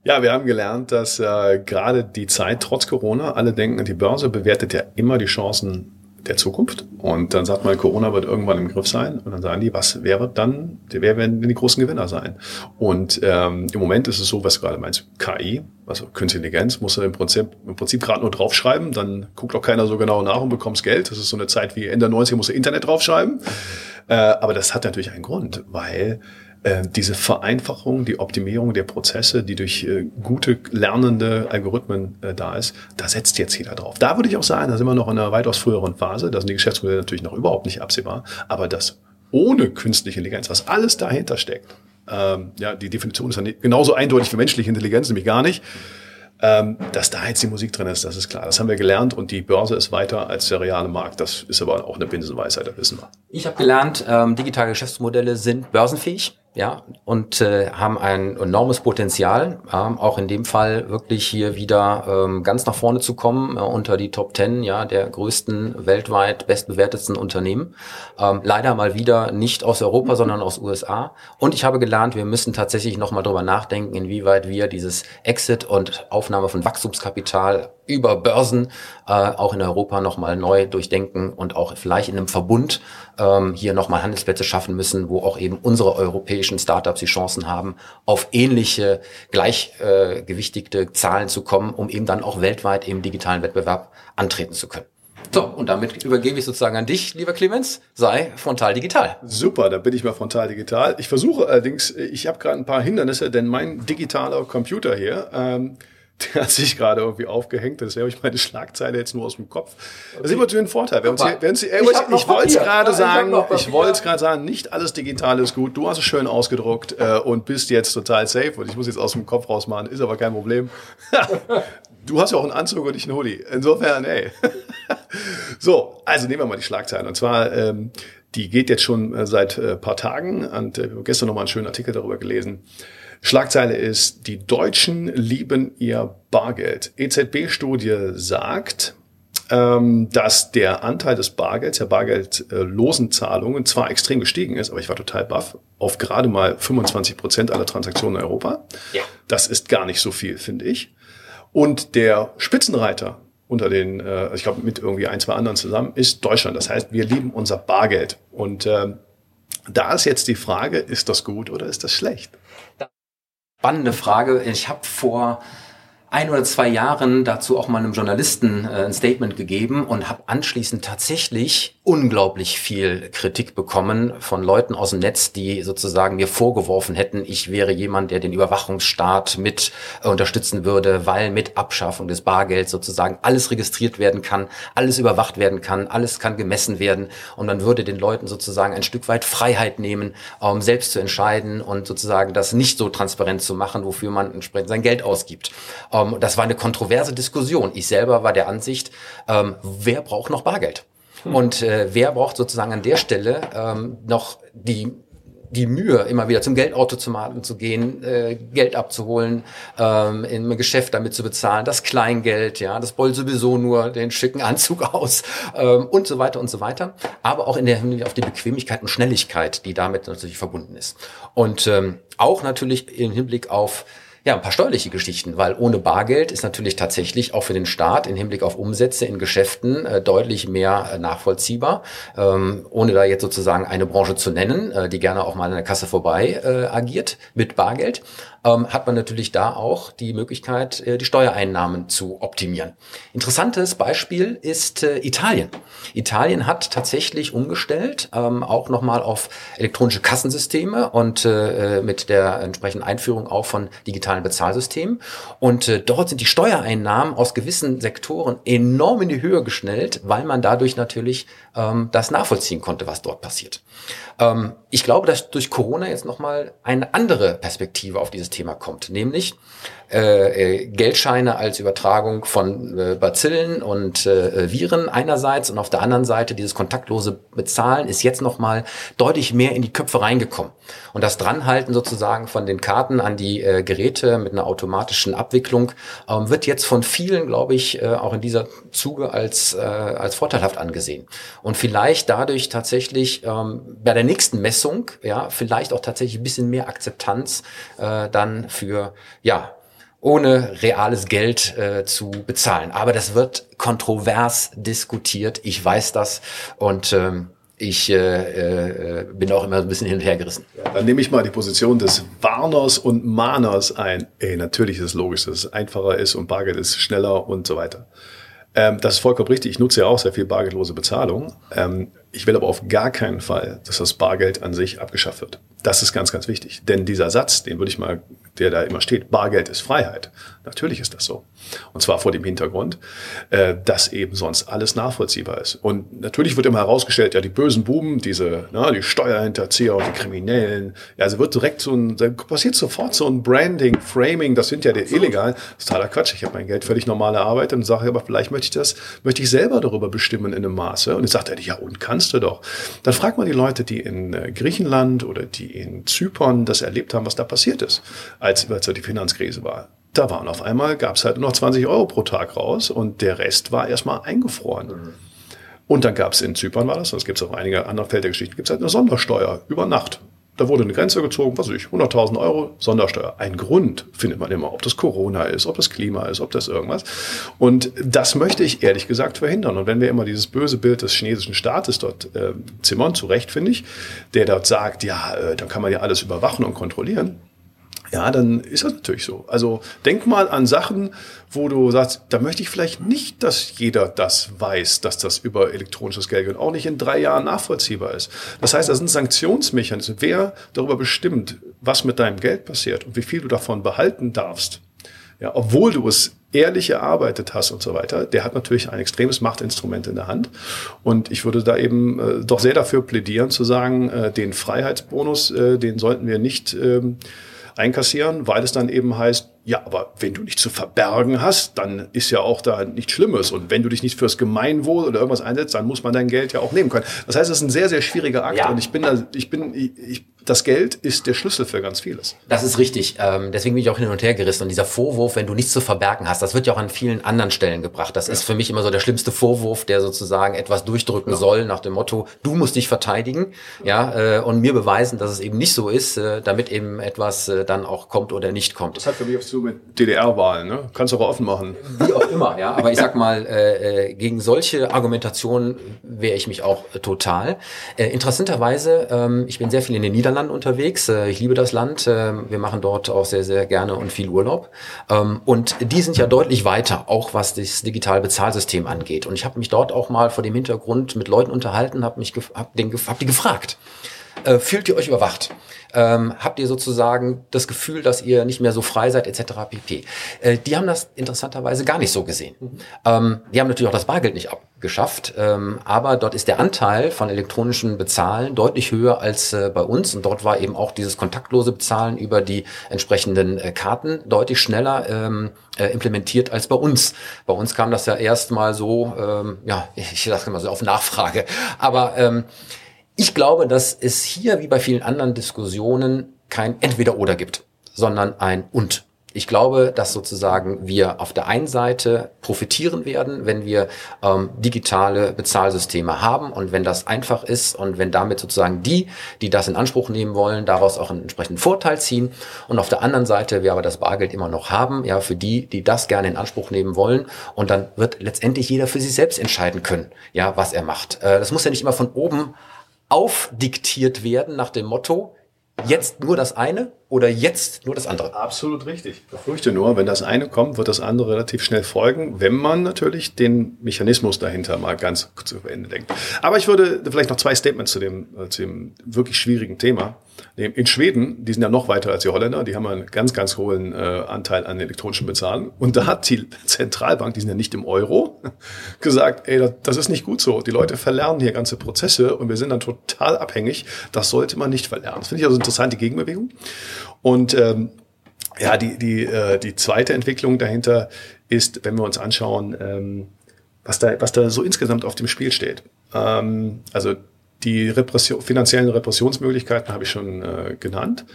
Ja, wir haben gelernt, dass äh, gerade die Zeit trotz Corona, alle denken, die Börse bewertet ja immer die Chancen der Zukunft. Und dann sagt man, Corona wird irgendwann im Griff sein. Und dann sagen die, was wäre dann, wer werden denn die großen Gewinner sein? Und ähm, im Moment ist es so, was du gerade meinst, KI, also Künstliche Intelligenz, musst du im Prinzip, im Prinzip gerade nur draufschreiben, dann guckt auch keiner so genau nach und bekommst Geld. Das ist so eine Zeit wie Ende der 90er, musst du Internet draufschreiben. Äh, aber das hat natürlich einen Grund, weil diese Vereinfachung, die Optimierung der Prozesse, die durch äh, gute lernende Algorithmen äh, da ist, da setzt jetzt jeder drauf. Da würde ich auch sagen, da sind wir noch in einer weitaus früheren Phase, da sind die Geschäftsmodelle natürlich noch überhaupt nicht absehbar, aber das ohne künstliche Intelligenz, was alles dahinter steckt, ähm, ja, die Definition ist nicht genauso eindeutig wie menschliche Intelligenz, nämlich gar nicht. Ähm, dass da jetzt die Musik drin ist, das ist klar. Das haben wir gelernt und die Börse ist weiter als der reale Markt. Das ist aber auch eine Binsenweisheit, das wissen wir. Ich habe gelernt, ähm, digitale Geschäftsmodelle sind börsenfähig ja, und äh, haben ein enormes Potenzial, ähm, auch in dem Fall wirklich hier wieder ähm, ganz nach vorne zu kommen, äh, unter die Top Ten ja, der größten weltweit bestbewertetsten Unternehmen. Ähm, leider mal wieder nicht aus Europa, sondern aus USA. Und ich habe gelernt, wir müssen tatsächlich nochmal drüber nachdenken, inwieweit wir dieses Exit und Aufnahme von Wachstumskapital über Börsen äh, auch in Europa nochmal neu durchdenken und auch vielleicht in einem Verbund ähm, hier nochmal Handelsplätze schaffen müssen, wo auch eben unsere europäischen Startups die Chancen haben, auf ähnliche gleichgewichtigte äh, Zahlen zu kommen, um eben dann auch weltweit im digitalen Wettbewerb antreten zu können. So, und damit übergebe ich sozusagen an dich, lieber Clemens. Sei frontal digital. Super, da bin ich mal frontal digital. Ich versuche allerdings, ich habe gerade ein paar Hindernisse, denn mein digitaler Computer hier, ähm, Der hat sich gerade irgendwie aufgehängt. Das habe ich meine Schlagzeile jetzt nur aus dem Kopf. Das ist immer ein Vorteil. Wenn Sie, wenn Sie, ich, ich wollte es gerade sagen, ich wollte es gerade sagen, nicht alles digital ist gut. Du hast es schön ausgedruckt äh, und bist jetzt total safe. Und ich muss jetzt aus dem Kopf rausmachen, ist aber kein Problem. du hast ja auch einen Anzug und nicht einen Hoodie. Insofern, ey. so, also nehmen wir mal die Schlagzeilen. Und zwar, ähm, die geht jetzt schon äh, seit äh, paar Tagen und äh, gestern noch mal einen schönen Artikel darüber gelesen. Schlagzeile ist, die Deutschen lieben ihr Bargeld. EZB-Studie sagt, ähm, dass der Anteil des Bargelds, der bargeldlosen Zahlungen zwar extrem gestiegen ist, aber ich war total baff, auf gerade mal 25 Prozent aller Transaktionen in Europa. Ja. Das ist gar nicht so viel, finde ich. Und der Spitzenreiter unter den, äh, ich glaube mit irgendwie ein, zwei anderen zusammen, ist Deutschland. Das heißt, wir lieben unser Bargeld. Und äh, da ist jetzt die Frage, ist das gut oder ist das schlecht? Spannende Frage. Ich habe vor ein oder zwei Jahren dazu auch mal einem Journalisten äh, ein Statement gegeben und habe anschließend tatsächlich unglaublich viel Kritik bekommen von Leuten aus dem Netz, die sozusagen mir vorgeworfen hätten, ich wäre jemand, der den Überwachungsstaat mit äh, unterstützen würde, weil mit Abschaffung des Bargelds sozusagen alles registriert werden kann, alles überwacht werden kann, alles kann gemessen werden und man würde den Leuten sozusagen ein Stück weit Freiheit nehmen, um selbst zu entscheiden und sozusagen das nicht so transparent zu machen, wofür man entsprechend sein Geld ausgibt. Ähm, das war eine kontroverse Diskussion. Ich selber war der Ansicht, ähm, wer braucht noch Bargeld? Hm. Und äh, wer braucht sozusagen an der Stelle ähm, noch die die Mühe, immer wieder zum Geldautomaten zu gehen, äh, Geld abzuholen, ähm, einem Geschäft damit zu bezahlen, das Kleingeld, ja, das beult sowieso nur den schicken Anzug aus ähm, und so weiter und so weiter. Aber auch in der Hinsicht auf die Bequemlichkeit und Schnelligkeit, die damit natürlich verbunden ist. Und ähm, auch natürlich im Hinblick auf ja, ein paar steuerliche Geschichten, weil ohne Bargeld ist natürlich tatsächlich auch für den Staat im Hinblick auf Umsätze in Geschäften äh, deutlich mehr äh, nachvollziehbar, ähm, ohne da jetzt sozusagen eine Branche zu nennen, äh, die gerne auch mal an der Kasse vorbei äh, agiert mit Bargeld ähm, hat man natürlich da auch die Möglichkeit, äh, die Steuereinnahmen zu optimieren. Interessantes Beispiel ist äh, Italien. Italien hat tatsächlich umgestellt, ähm, auch nochmal auf elektronische Kassensysteme und äh, mit der entsprechenden Einführung auch von digitalen Bezahlsystemen. Und äh, dort sind die Steuereinnahmen aus gewissen Sektoren enorm in die Höhe geschnellt, weil man dadurch natürlich ähm, das nachvollziehen konnte, was dort passiert. Ähm, ich glaube, dass durch Corona jetzt nochmal eine andere Perspektive auf dieses Thema kommt, nämlich äh, äh, Geldscheine als Übertragung von äh, Bazillen und äh, Viren einerseits und auf der anderen Seite dieses kontaktlose Bezahlen ist jetzt nochmal deutlich mehr in die Köpfe reingekommen. Und das Dranhalten sozusagen von den Karten an die äh, Geräte mit einer automatischen Abwicklung ähm, wird jetzt von vielen, glaube ich, äh, auch in dieser Zuge als, äh, als vorteilhaft angesehen. Und vielleicht dadurch tatsächlich ähm, bei der nächsten Messung, ja, vielleicht auch tatsächlich ein bisschen mehr Akzeptanz äh, dann für, ja, ohne reales Geld äh, zu bezahlen. Aber das wird kontrovers diskutiert. Ich weiß das und ähm, ich äh, äh, bin auch immer ein bisschen hin und her gerissen. Dann nehme ich mal die Position des Warners und Mahners ein. Ey, natürlich ist es logisch, dass es einfacher ist und Bargeld ist schneller und so weiter. Ähm, das ist vollkommen richtig. Ich nutze ja auch sehr viel bargeldlose Bezahlung. Ähm, ich will aber auf gar keinen Fall, dass das Bargeld an sich abgeschafft wird. Das ist ganz, ganz wichtig. Denn dieser Satz, den würde ich mal, der da immer steht, Bargeld ist Freiheit. Natürlich ist das so. Und zwar vor dem Hintergrund, äh, dass eben sonst alles nachvollziehbar ist. Und natürlich wird immer herausgestellt, ja, die bösen Buben, diese, na, die Steuerhinterzieher die Kriminellen, ja, also wird direkt so ein, da passiert sofort so ein Branding, Framing, das sind ja die illegal. Das ist totaler Quatsch. Ich habe mein Geld völlig normal erarbeitet und sage, aber vielleicht möchte ich das, möchte ich selber darüber bestimmen in einem Maße. Und ich sagte, ja, und kannst du doch. Dann fragt man die Leute, die in äh, Griechenland oder die in Zypern das erlebt haben, was da passiert ist, als, als die Finanzkrise war. Da waren auf einmal, gab es halt nur noch 20 Euro pro Tag raus und der Rest war erstmal eingefroren. Mhm. Und dann gab es in Zypern war das, es gibt auch einige andere Feld der Geschichte, gibt es halt eine Sondersteuer über Nacht. Da wurde eine Grenze gezogen, was weiß ich, 100.000 Euro Sondersteuer. Ein Grund findet man immer, ob das Corona ist, ob das Klima ist, ob das irgendwas. Und das möchte ich ehrlich gesagt verhindern. Und wenn wir immer dieses böse Bild des chinesischen Staates dort äh, zimmern, zu Recht finde ich, der dort sagt, ja, äh, dann kann man ja alles überwachen und kontrollieren, ja, dann ist das natürlich so. Also denk mal an Sachen, wo du sagst, da möchte ich vielleicht nicht, dass jeder das weiß, dass das über elektronisches Geld geht und auch nicht in drei Jahren nachvollziehbar ist. Das heißt, das sind Sanktionsmechanismen. Wer darüber bestimmt, was mit deinem Geld passiert und wie viel du davon behalten darfst, ja, obwohl du es ehrlich erarbeitet hast und so weiter, der hat natürlich ein extremes Machtinstrument in der Hand. Und ich würde da eben äh, doch sehr dafür plädieren, zu sagen, äh, den Freiheitsbonus, äh, den sollten wir nicht ähm, einkassieren, weil es dann eben heißt, ja, aber wenn du nichts zu verbergen hast, dann ist ja auch da nichts Schlimmes. Und wenn du dich nicht fürs Gemeinwohl oder irgendwas einsetzt, dann muss man dein Geld ja auch nehmen können. Das heißt, es ist ein sehr, sehr schwieriger Akt. Ja. Und ich bin da, ich bin, ich, das Geld ist der Schlüssel für ganz vieles. Das ist richtig. Ähm, deswegen bin ich auch hin und her gerissen. Und dieser Vorwurf, wenn du nichts zu verbergen hast, das wird ja auch an vielen anderen Stellen gebracht. Das ja. ist für mich immer so der schlimmste Vorwurf, der sozusagen etwas durchdrücken ja. soll nach dem Motto, du musst dich verteidigen, ja, äh, und mir beweisen, dass es eben nicht so ist, äh, damit eben etwas äh, dann auch kommt oder nicht kommt. Das hat für mich auch zu mit DDR-Wahlen, ne? Kannst du aber offen machen. Wie auch immer, ja. Aber ich sag mal, äh, gegen solche Argumentationen wehre ich mich auch total. Äh, interessanterweise, ähm, ich bin sehr viel in den Niederlanden Niederlanden unterwegs. Äh, ich liebe das Land. Äh, wir machen dort auch sehr, sehr gerne und viel Urlaub. Ähm, und die sind ja deutlich weiter, auch was das digitale Bezahlsystem angeht. Und ich habe mich dort auch mal vor dem Hintergrund mit Leuten unterhalten, habe mich hab den, hab die gefragt. Äh, fühlt ihr euch überwacht? ähm, habt ihr sozusagen das Gefühl, dass ihr nicht mehr so frei seid, etc. pp. Äh, die haben das interessanterweise gar nicht so gesehen. Mhm. Ähm, die haben natürlich auch das Bargeld nicht abgeschafft, ähm, aber dort ist der Anteil von elektronischen Bezahlen deutlich höher als äh, bei uns und dort war eben auch dieses kontaktlose Bezahlen über die entsprechenden äh, Karten deutlich schneller ähm, äh, implementiert als bei uns. Bei uns kam das ja erst mal so, ähm, ja, ich sage immer so auf Nachfrage, aber ähm, ich glaube, dass es hier wie bei vielen anderen Diskussionen kein Entweder-Oder gibt, sondern ein Und. Ich glaube, dass sozusagen wir auf der einen Seite profitieren werden, wenn wir ähm, digitale Bezahlsysteme haben und wenn das einfach ist und wenn damit sozusagen die, die das in Anspruch nehmen wollen, daraus auch einen entsprechenden Vorteil ziehen. Und auf der anderen Seite wir aber das Bargeld immer noch haben, ja, für die, die das gerne in Anspruch nehmen wollen. Und dann wird letztendlich jeder für sich selbst entscheiden können, ja, was er macht. Äh, das muss ja nicht immer von oben aufdiktiert werden nach dem Motto, jetzt nur das eine oder jetzt nur das andere. Absolut richtig. Ich befürchte nur, wenn das eine kommt, wird das andere relativ schnell folgen, wenn man natürlich den Mechanismus dahinter mal ganz zu Ende denkt. Aber ich würde vielleicht noch zwei Statements zu dem, äh, zu dem wirklich schwierigen Thema. In Schweden, die sind ja noch weiter als die Holländer, die haben einen ganz, ganz hohen äh, Anteil an elektronischen Bezahlen. Und da hat die Zentralbank, die sind ja nicht im Euro, gesagt, ey, das ist nicht gut so. Die Leute verlernen hier ganze Prozesse und wir sind dann total abhängig. Das sollte man nicht verlernen. Das finde ich also interessant, die Gegenbewegung. Und ähm, ja, die, die, äh, die zweite Entwicklung dahinter ist, wenn wir uns anschauen, ähm, was, da, was da so insgesamt auf dem Spiel steht. Ähm, also die Repression, finanziellen Repressionsmöglichkeiten habe ich schon äh, genannt,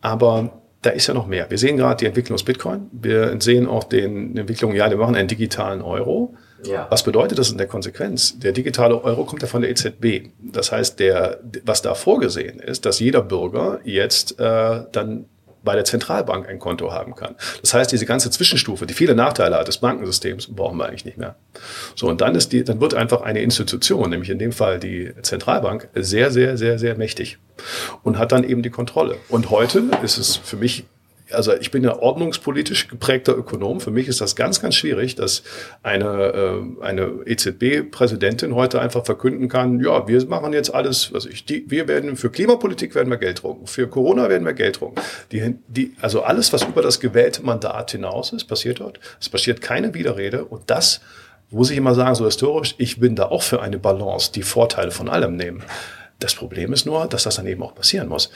aber da ist ja noch mehr. Wir sehen gerade die Entwicklung aus Bitcoin. Wir sehen auch den, die Entwicklung, ja, wir machen einen digitalen Euro. Ja. Was bedeutet das in der Konsequenz? Der digitale Euro kommt ja von der EZB. Das heißt, der, was da vorgesehen ist, dass jeder Bürger jetzt äh, dann bei der Zentralbank ein Konto haben kann. Das heißt, diese ganze Zwischenstufe, die viele Nachteile hat des Bankensystems, brauchen wir eigentlich nicht mehr. So, und dann ist die, dann wird einfach eine Institution, nämlich in dem Fall die Zentralbank, sehr, sehr, sehr, sehr mächtig und hat dann eben die Kontrolle. Und heute ist es für mich also ich bin ja ordnungspolitisch geprägter Ökonom. Für mich ist das ganz, ganz schwierig, dass eine, äh, eine EZB-Präsidentin heute einfach verkünden kann, ja, wir machen jetzt alles, was ich, die, wir werden für Klimapolitik werden wir Geld drucken, für Corona werden wir Geld drucken. Die, die, also alles, was über das gewählte Mandat hinaus ist, passiert dort. Es passiert keine Widerrede und das muss ich immer sagen, so historisch, ich bin da auch für eine Balance, die Vorteile von allem nehmen. Das Problem ist nur, dass das dann eben auch passieren muss.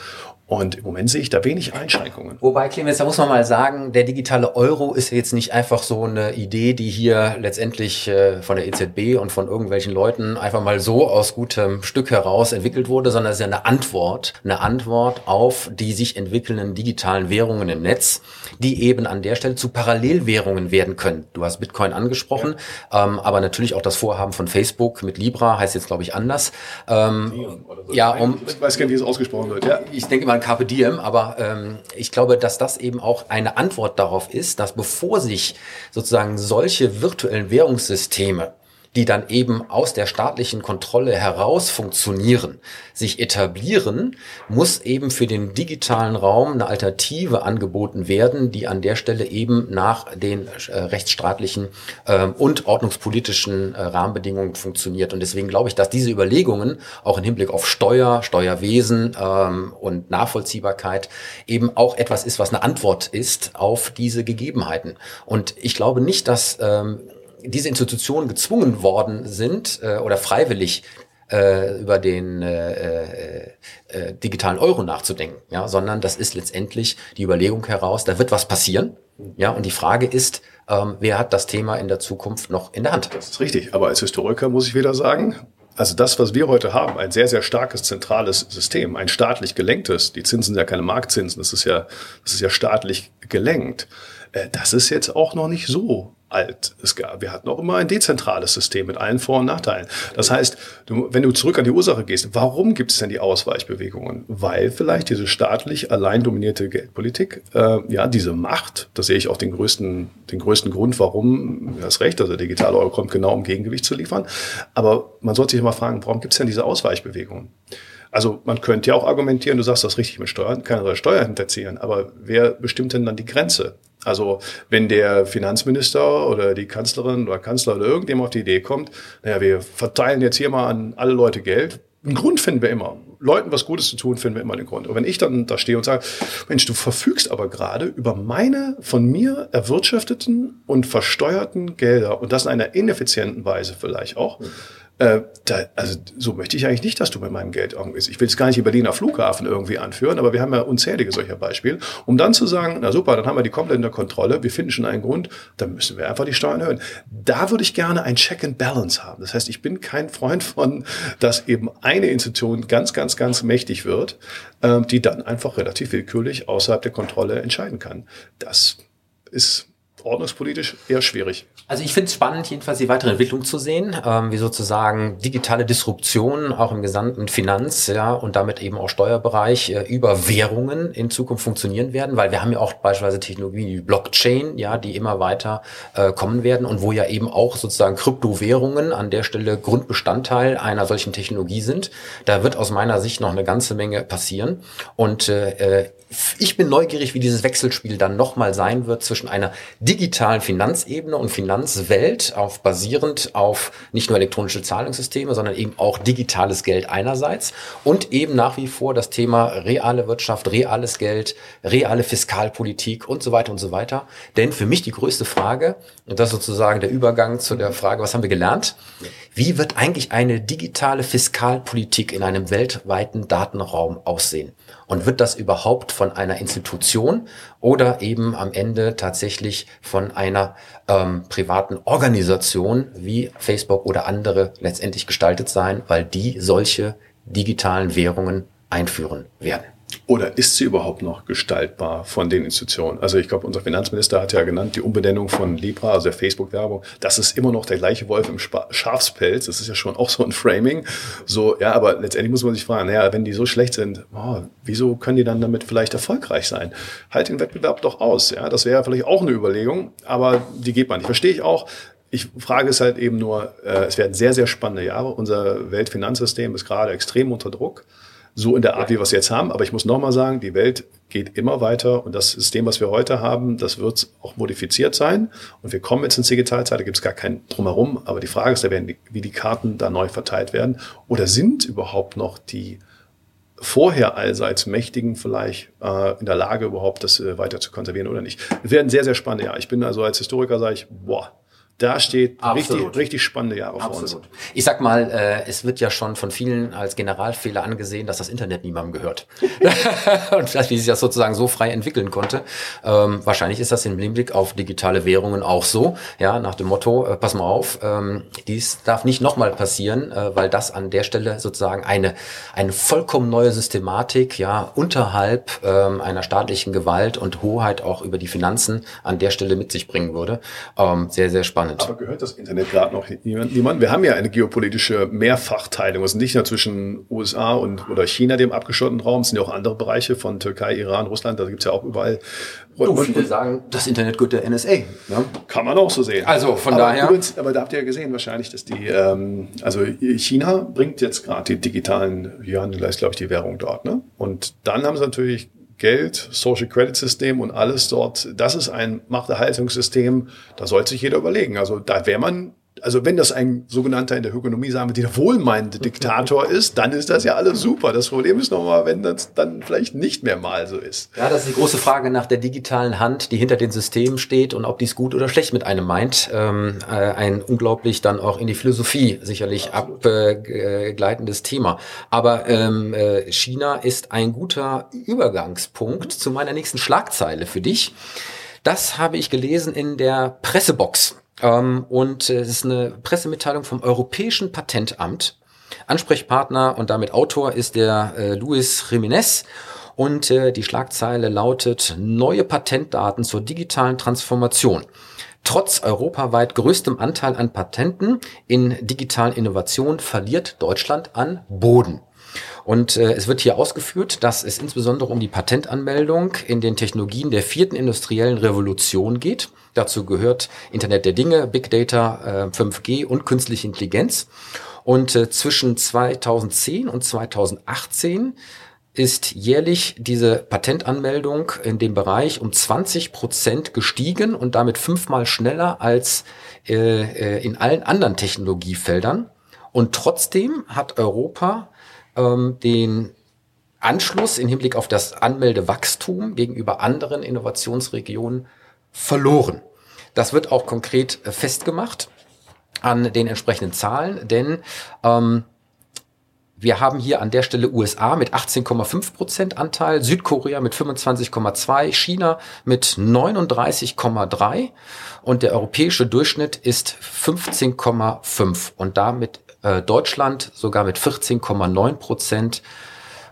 Und im Moment sehe ich da wenig Einschränkungen. Wobei, Clemens, da muss man mal sagen, der digitale Euro ist jetzt nicht einfach so eine Idee, die hier letztendlich äh, von der EZB und von irgendwelchen Leuten einfach mal so aus gutem Stück heraus entwickelt wurde, sondern es ist ja eine Antwort, eine Antwort auf die sich entwickelnden digitalen Währungen im Netz, die eben an der Stelle zu Parallelwährungen werden können. Du hast Bitcoin angesprochen, ja. ähm, aber natürlich auch das Vorhaben von Facebook mit Libra heißt jetzt, glaube ich, anders. Ähm, so. Ja, um, ich weiß gar nicht, wie es ausgesprochen wird. Ja. Ich denke mal Carpe Diem, aber ähm, ich glaube, dass das eben auch eine Antwort darauf ist, dass bevor sich sozusagen solche virtuellen Währungssysteme die dann eben aus der staatlichen Kontrolle heraus funktionieren, sich etablieren, muss eben für den digitalen Raum eine Alternative angeboten werden, die an der Stelle eben nach den äh, rechtsstaatlichen äh, und ordnungspolitischen äh, Rahmenbedingungen funktioniert. Und deswegen glaube ich, dass diese Überlegungen auch im Hinblick auf Steuer, Steuerwesen ähm, und Nachvollziehbarkeit eben auch etwas ist, was eine Antwort ist auf diese Gegebenheiten. Und ich glaube nicht, dass ähm, diese Institutionen gezwungen worden sind äh, oder freiwillig äh, über den äh, äh, äh, digitalen Euro nachzudenken, ja, sondern das ist letztendlich die Überlegung heraus, da wird was passieren, ja, und die Frage ist, ähm, wer hat das Thema in der Zukunft noch in der Hand? Das ist richtig, aber als Historiker muss ich wieder sagen, also das, was wir heute haben, ein sehr, sehr starkes zentrales System, ein staatlich gelenktes, die Zinsen sind ja keine Marktzinsen, das ist ja, das ist ja staatlich gelenkt, äh, das ist jetzt auch noch nicht so alt. Es gab, wir hatten auch immer ein dezentrales System mit allen Vor- und Nachteilen. Das heißt, du, wenn du zurück an die Ursache gehst, warum gibt es denn die Ausweichbewegungen? Weil vielleicht diese staatlich allein dominierte Geldpolitik, äh, ja, diese Macht, da sehe ich auch den größten, den größten Grund, warum, du hast recht, also der digitale Euro kommt genau, um Gegengewicht zu liefern. Aber man sollte sich mal fragen, warum gibt es denn diese Ausweichbewegungen? Also man könnte ja auch argumentieren, du sagst das richtig mit Steuern, keine Steuer hinterziehen, aber wer bestimmt denn dann die Grenze? Also wenn der Finanzminister oder die Kanzlerin oder Kanzler oder irgendjemand auf die Idee kommt, naja, wir verteilen jetzt hier mal an alle Leute Geld, einen Grund finden wir immer. Leuten was Gutes zu tun, finden wir immer den Grund. Und wenn ich dann da stehe und sage, Mensch, du verfügst aber gerade über meine von mir erwirtschafteten und versteuerten Gelder und das in einer ineffizienten Weise vielleicht auch, äh, da, also so möchte ich eigentlich nicht, dass du mit meinem Geld umgehst. Ich will es gar nicht die Berliner Flughafen irgendwie anführen, aber wir haben ja unzählige solcher Beispiele, um dann zu sagen, na super, dann haben wir die komplett in der Kontrolle, wir finden schon einen Grund, dann müssen wir einfach die Steuern erhöhen. Da würde ich gerne ein Check and Balance haben. Das heißt, ich bin kein Freund von, dass eben eine Institution ganz, ganz, ganz mächtig wird, äh, die dann einfach relativ willkürlich außerhalb der Kontrolle entscheiden kann. Das ist ordnungspolitisch eher schwierig. Also ich finde es spannend, jedenfalls die weitere Entwicklung zu sehen, ähm, wie sozusagen digitale Disruption auch im gesamten Finanz- ja, und damit eben auch Steuerbereich äh, über Währungen in Zukunft funktionieren werden, weil wir haben ja auch beispielsweise Technologien wie Blockchain, ja, die immer weiter äh, kommen werden und wo ja eben auch sozusagen Kryptowährungen an der Stelle Grundbestandteil einer solchen Technologie sind. Da wird aus meiner Sicht noch eine ganze Menge passieren und äh, ich bin neugierig, wie dieses Wechselspiel dann nochmal sein wird zwischen einer Finanzebene und Finanzwelt, auf basierend auf nicht nur elektronische Zahlungssysteme, sondern eben auch digitales Geld einerseits und eben nach wie vor das Thema reale Wirtschaft, reales Geld, reale Fiskalpolitik und so weiter und so weiter. Denn für mich die größte Frage, und das ist sozusagen der Übergang zu der Frage, was haben wir gelernt? Wie wird eigentlich eine digitale Fiskalpolitik in einem weltweiten Datenraum aussehen? Und wird das überhaupt von einer Institution oder eben am Ende tatsächlich von einer ähm, privaten Organisation wie Facebook oder andere letztendlich gestaltet sein, weil die solche digitalen Währungen einführen werden? Oder ist sie überhaupt noch gestaltbar von den Institutionen? Also ich glaube, unser Finanzminister hat ja genannt, die Umbenennung von Libra, also der Facebook-Werbung, das ist immer noch der gleiche Wolf im Schafspelz. Das ist ja schon auch so ein Framing. So, ja, aber letztendlich muss man sich fragen, naja, wenn die so schlecht sind, oh, wieso können die dann damit vielleicht erfolgreich sein? Halt den Wettbewerb doch aus. Ja, das wäre vielleicht auch eine Überlegung, aber die geht man nicht. Verstehe ich auch. Ich frage es halt eben nur, äh, es werden sehr, sehr spannende Jahre. Unser Weltfinanzsystem ist gerade extrem unter Druck so in der Art, wie wir es jetzt haben. Aber ich muss nochmal sagen, die Welt geht immer weiter und das System, was wir heute haben, das wird auch modifiziert sein. Und wir kommen jetzt ins Digitalzeit, da gibt es gar kein Drumherum. Aber die Frage ist, da werden die, wie die Karten da neu verteilt werden. Oder sind überhaupt noch die vorher allseits Mächtigen vielleicht äh, in der Lage, überhaupt das äh, weiter zu konservieren oder nicht? Wir werden sehr, sehr spannend. Ja, ich bin also als Historiker, sage ich, boah, da steht richtig, richtig spannende Jahre Absolut. vor uns. Ich sag mal, äh, es wird ja schon von vielen als Generalfehler angesehen, dass das Internet niemandem gehört. und vielleicht, wie sich das sozusagen so frei entwickeln konnte. Ähm, wahrscheinlich ist das im Blick auf digitale Währungen auch so. Ja, nach dem Motto, äh, pass mal auf, ähm, dies darf nicht nochmal passieren, äh, weil das an der Stelle sozusagen eine, eine vollkommen neue Systematik, ja, unterhalb ähm, einer staatlichen Gewalt und Hoheit auch über die Finanzen an der Stelle mit sich bringen würde. Ähm, sehr, sehr spannend spannend. Aber gehört das Internet gerade noch niemand? Wir haben ja eine geopolitische Mehrfachteilung. Es ist nicht nur zwischen USA und oder China, dem abgeschotteten Raum, es sind ja auch andere Bereiche von Türkei, Iran, Russland, da gibt's ja auch überall. Und, du, viele sagen, das Internet gehört der NSA. Ne? Kann man auch so sehen. Also von aber daher. Übrigens, aber da habt ihr ja gesehen wahrscheinlich, dass die, ähm, also China bringt jetzt gerade die digitalen Yuan, da ist glaube ich die Währung dort. Ne? Und dann haben sie natürlich Geld, Social Credit System und alles dort, das ist ein Machterhaltungssystem, da sollte sich jeder überlegen. Also da wäre man also wenn das ein sogenannter in der Ökonomie sagen wir, der wohlmeinende Diktator ist, dann ist das ja alles super. Das Problem ist nochmal, wenn das dann vielleicht nicht mehr mal so ist. Ja, das ist die große Frage nach der digitalen Hand, die hinter den Systemen steht und ob dies gut oder schlecht mit einem meint. Ähm, äh, ein unglaublich dann auch in die Philosophie sicherlich abgleitendes Thema. Aber ähm, äh, China ist ein guter Übergangspunkt zu meiner nächsten Schlagzeile für dich. Das habe ich gelesen in der Pressebox ähm, und äh, es ist eine Pressemitteilung vom Europäischen Patentamt. Ansprechpartner und damit Autor ist der äh, Luis Jiménez. Und äh, die Schlagzeile lautet Neue Patentdaten zur digitalen Transformation. Trotz europaweit größtem Anteil an Patenten in digitalen Innovationen verliert Deutschland an Boden. Und äh, es wird hier ausgeführt, dass es insbesondere um die Patentanmeldung in den Technologien der vierten industriellen Revolution geht. Dazu gehört Internet der Dinge, Big Data, äh, 5G und künstliche Intelligenz. Und äh, zwischen 2010 und 2018 ist jährlich diese Patentanmeldung in dem Bereich um 20 Prozent gestiegen und damit fünfmal schneller als äh, äh, in allen anderen Technologiefeldern. Und trotzdem hat Europa ähm, den Anschluss im Hinblick auf das Anmeldewachstum gegenüber anderen Innovationsregionen verloren. Das wird auch konkret äh, festgemacht an den entsprechenden Zahlen, denn ähm, wir haben hier an der Stelle USA mit 18,5 Prozent Anteil, Südkorea mit 25,2, China mit 39,3 und der europäische Durchschnitt ist 15,5 und damit äh, Deutschland sogar mit 14,9 Prozent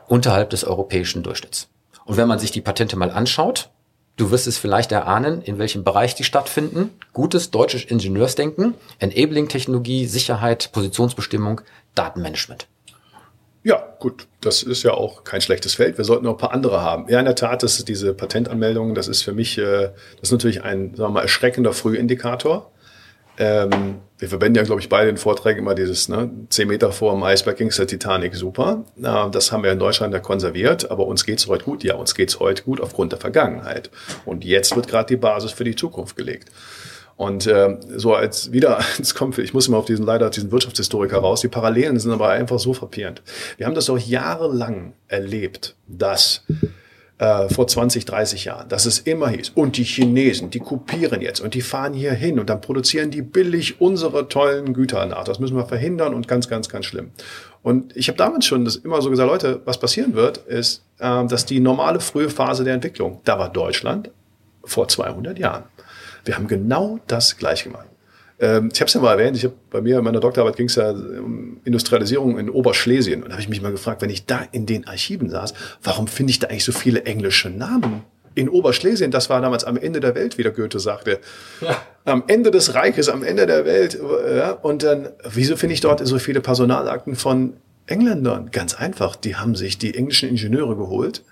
unterhalb des europäischen Durchschnitts. Und wenn man sich die Patente mal anschaut, du wirst es vielleicht erahnen, in welchem Bereich die stattfinden. Gutes deutsches Ingenieursdenken, Enabling-Technologie, Sicherheit, Positionsbestimmung, Datenmanagement. Ja, gut, das ist ja auch kein schlechtes Feld. Wir sollten noch ein paar andere haben. Ja, in der Tat, das ist diese Patentanmeldung, das ist für mich, äh, das ist natürlich ein, sagen wir mal, erschreckender Frühindikator. Ähm, wir verwenden ja, glaube ich, beide in Vorträgen immer dieses ne, 10 Meter vor dem Eisberg ging der Titanic, super. Äh, das haben wir in Deutschland ja konserviert, aber uns geht's heute gut. Ja, uns geht's heute gut aufgrund der Vergangenheit. Und jetzt wird gerade die Basis für die Zukunft gelegt. Und äh, so als wieder, es kommt, ich muss immer auf diesen leider diesen Wirtschaftshistoriker raus. Die Parallelen sind aber einfach so frappierend. Wir haben das auch jahrelang erlebt, dass äh, vor 20, 30 Jahren, dass es immer hieß, und die Chinesen, die kopieren jetzt und die fahren hier hin und dann produzieren die billig unsere tollen Güter nach. Das müssen wir verhindern und ganz, ganz, ganz schlimm. Und ich habe damals schon das immer so gesagt, Leute, was passieren wird, ist, äh, dass die normale frühe Phase der Entwicklung, da war Deutschland vor 200 Jahren. Wir haben genau das gleich gemacht. Ähm, ich habe es ja mal erwähnt, ich habe bei mir in meiner Doktorarbeit ging es ja um Industrialisierung in Oberschlesien. Und da habe ich mich mal gefragt, wenn ich da in den Archiven saß, warum finde ich da eigentlich so viele englische Namen? In Oberschlesien, das war damals am Ende der Welt, wie der Goethe sagte. Ja. Am Ende des Reiches, am Ende der Welt. Ja, und dann, wieso finde ich dort so viele Personalakten von Engländern? Ganz einfach, die haben sich die englischen Ingenieure geholt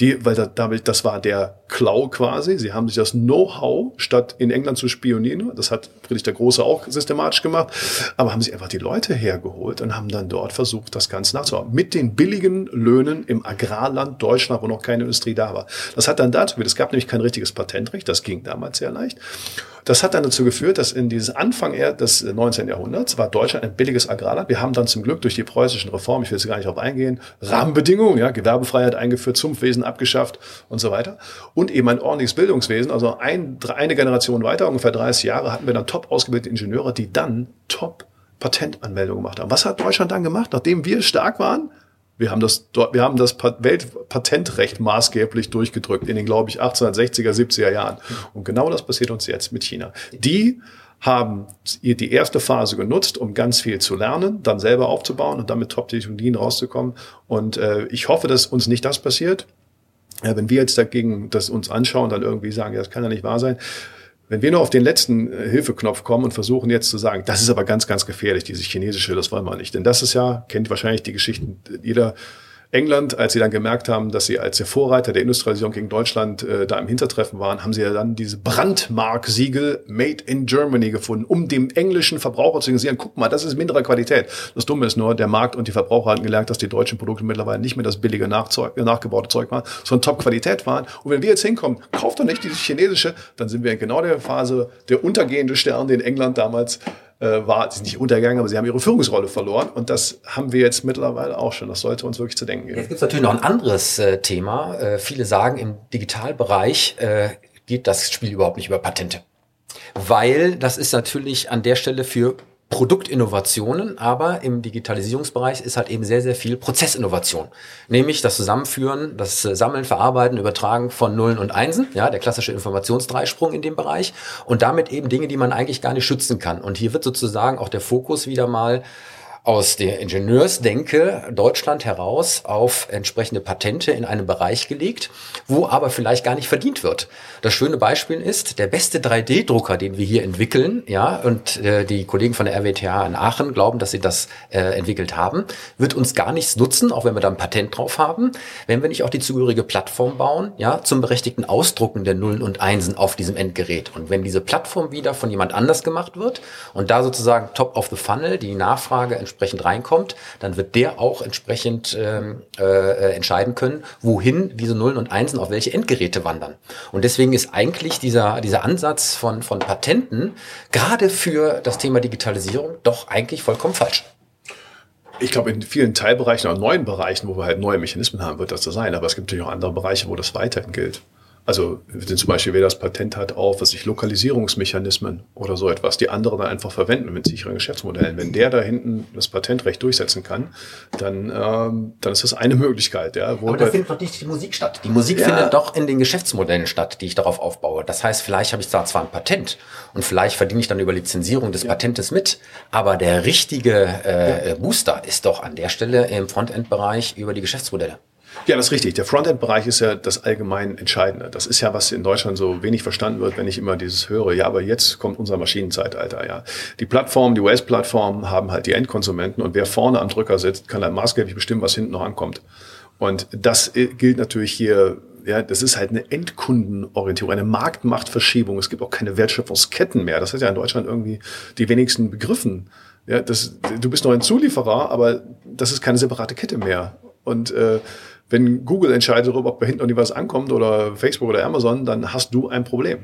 die, weil da, damit, das war der Klau quasi. Sie haben sich das Know-how, statt in England zu spionieren, das hat Friedrich der Große auch systematisch gemacht, aber haben sie einfach die Leute hergeholt und haben dann dort versucht, das Ganze nachzuhauen. Mit den billigen Löhnen im Agrarland Deutschland, wo noch keine Industrie da war. Das hat dann dazu, es gab nämlich kein richtiges Patentrecht, das ging damals sehr leicht. Das hat dann dazu geführt, dass in dieses Anfang des 19. Jahrhunderts war Deutschland ein billiges Agrarland. Wir haben dann zum Glück durch die preußischen Reformen, ich will jetzt gar nicht darauf eingehen, Rahmenbedingungen, ja, Gewerbefreiheit eingeführt, Zumpfwesen abgeschafft und so weiter. Eben ein ordentliches Bildungswesen. Also ein, eine Generation weiter, ungefähr 30 Jahre, hatten wir dann top ausgebildete Ingenieure, die dann top Patentanmeldungen gemacht haben. Was hat Deutschland dann gemacht, nachdem wir stark waren? Wir haben das, wir haben das Weltpatentrecht maßgeblich durchgedrückt in den, glaube ich, 1860er, 70er Jahren. Und genau das passiert uns jetzt mit China. Die haben die erste Phase genutzt, um ganz viel zu lernen, dann selber aufzubauen und dann mit Top-Technologien rauszukommen. Und äh, ich hoffe, dass uns nicht das passiert. Äh, wenn wir jetzt dagegen das uns anschauen, dann irgendwie sagen, ja, das kann ja nicht wahr sein Wenn wir nur auf den letzten äh, Hilfeknopf kommen und versuchen jetzt zu sagen, das ist aber ganz, ganz gefährlich, dieses chinesische, das wollen wir nicht. Denn das ist ja, kennt wahrscheinlich die Geschichten jeder England, als sie dann gemerkt haben, dass sie als der Vorreiter der Industrialisierung gegen Deutschland äh, da im Hintertreffen waren, haben sie ja dann diese Brandmark-Siegel Made in Germany gefunden, um dem englischen Verbraucher zu signalisieren, guck mal, das ist mindere Qualität. Das Dumme ist nur, der Markt und die Verbraucher hatten gelernt, dass die deutschen Produkte mittlerweile nicht mehr das billige Nachzeug, nachgebaute Zeug waren, sondern Top-Qualität waren. Und wenn wir jetzt hinkommen, kauft doch nicht dieses chinesische, dann sind wir in genau der Phase der untergehende Stern, den England damals äh, war, sie nicht untergegangen, aber sie haben ihre Führungsrolle verloren. Und das haben wir jetzt mittlerweile auch schon. Das sollte uns wirklich zu denken geben. Jetzt gibt es natürlich noch ein anderes äh, Thema. Äh, viele sagen, im Digitalbereich äh, geht das Spiel überhaupt nicht über Patente. Weil das ist natürlich an der Stelle für Produktinnovationen, aber im Digitalisierungsbereich ist halt eben sehr, sehr viel Prozessinnovation. Nämlich das Zusammenführen, das Sammeln, Verarbeiten, Übertragen von Nullen und Einsen, ja, der klassische Informationsdreisprung in dem Bereich und damit eben Dinge, die man eigentlich gar nicht schützen kann. Und hier wird sozusagen auch der Fokus wieder mal aus der Ingenieursdenke Deutschland heraus auf entsprechende Patente in einem Bereich gelegt, wo aber vielleicht gar nicht verdient wird. Das schöne Beispiel ist, der beste 3D-Drucker, den wir hier entwickeln, ja, und äh, die Kollegen von der RWTH in Aachen glauben, dass sie das äh, entwickelt haben, wird uns gar nichts nutzen, auch wenn wir da ein Patent drauf haben, wenn wir nicht auch die zugehörige Plattform bauen, ja, zum berechtigten Ausdrucken der Nullen und Einsen auf diesem Endgerät. Und wenn diese Plattform wieder von jemand anders gemacht wird und da sozusagen top of the funnel die Nachfrage entsprechend reinkommt, dann wird der auch entsprechend ähm, äh, entscheiden können, wohin diese Nullen und Einsen auf welche Endgeräte wandern. Und deswegen ist eigentlich dieser, dieser Ansatz von, von Patenten gerade für das Thema Digitalisierung doch eigentlich vollkommen falsch. Ich glaube, in vielen Teilbereichen oder neuen Bereichen, wo wir halt neue Mechanismen haben, wird das so sein. Aber es gibt natürlich auch andere Bereiche, wo das weiterhin gilt. Also zum Beispiel, wer das Patent hat auf, was ich, Lokalisierungsmechanismen oder so etwas, die andere dann einfach verwenden mit sicheren Geschäftsmodellen. Wenn der da hinten das Patentrecht durchsetzen kann, dann, ähm, dann ist das eine Möglichkeit. Ja, Aber da findet doch nicht die Musik statt. Die Musik ja. findet doch in den Geschäftsmodellen statt, die ich darauf aufbaue. Das heißt, vielleicht habe ich da zwar ein Patent und vielleicht verdiene ich dann über Lizenzierung des ja. Patentes mit, aber der richtige äh, ja. Booster ist doch an der Stelle im Frontend-Bereich über die Geschäftsmodelle. Ja, das ist richtig. Der Frontend-Bereich ist ja das allgemein Entscheidende. Das ist ja, was in Deutschland so wenig verstanden wird, wenn ich immer dieses höre. Ja, aber jetzt kommt unser Maschinenzeitalter, ja. Die Plattformen, die US-Plattformen haben halt die Endkonsumenten und wer vorne am Drücker sitzt, kann dann maßgeblich bestimmen, was hinten noch ankommt. Und das gilt natürlich hier ja, das ist halt eine Endkundenorientierung, eine Marktmachtverschiebung. Es gibt auch keine Wertschöpfungsketten mehr. Das hat ja in Deutschland irgendwie die wenigsten begriffen. Ja, das, du bist noch ein Zulieferer, aber das ist keine separate Kette mehr. Und äh, wenn Google entscheidet darüber, ob bei hinten was ankommt oder Facebook oder Amazon, dann hast du ein Problem.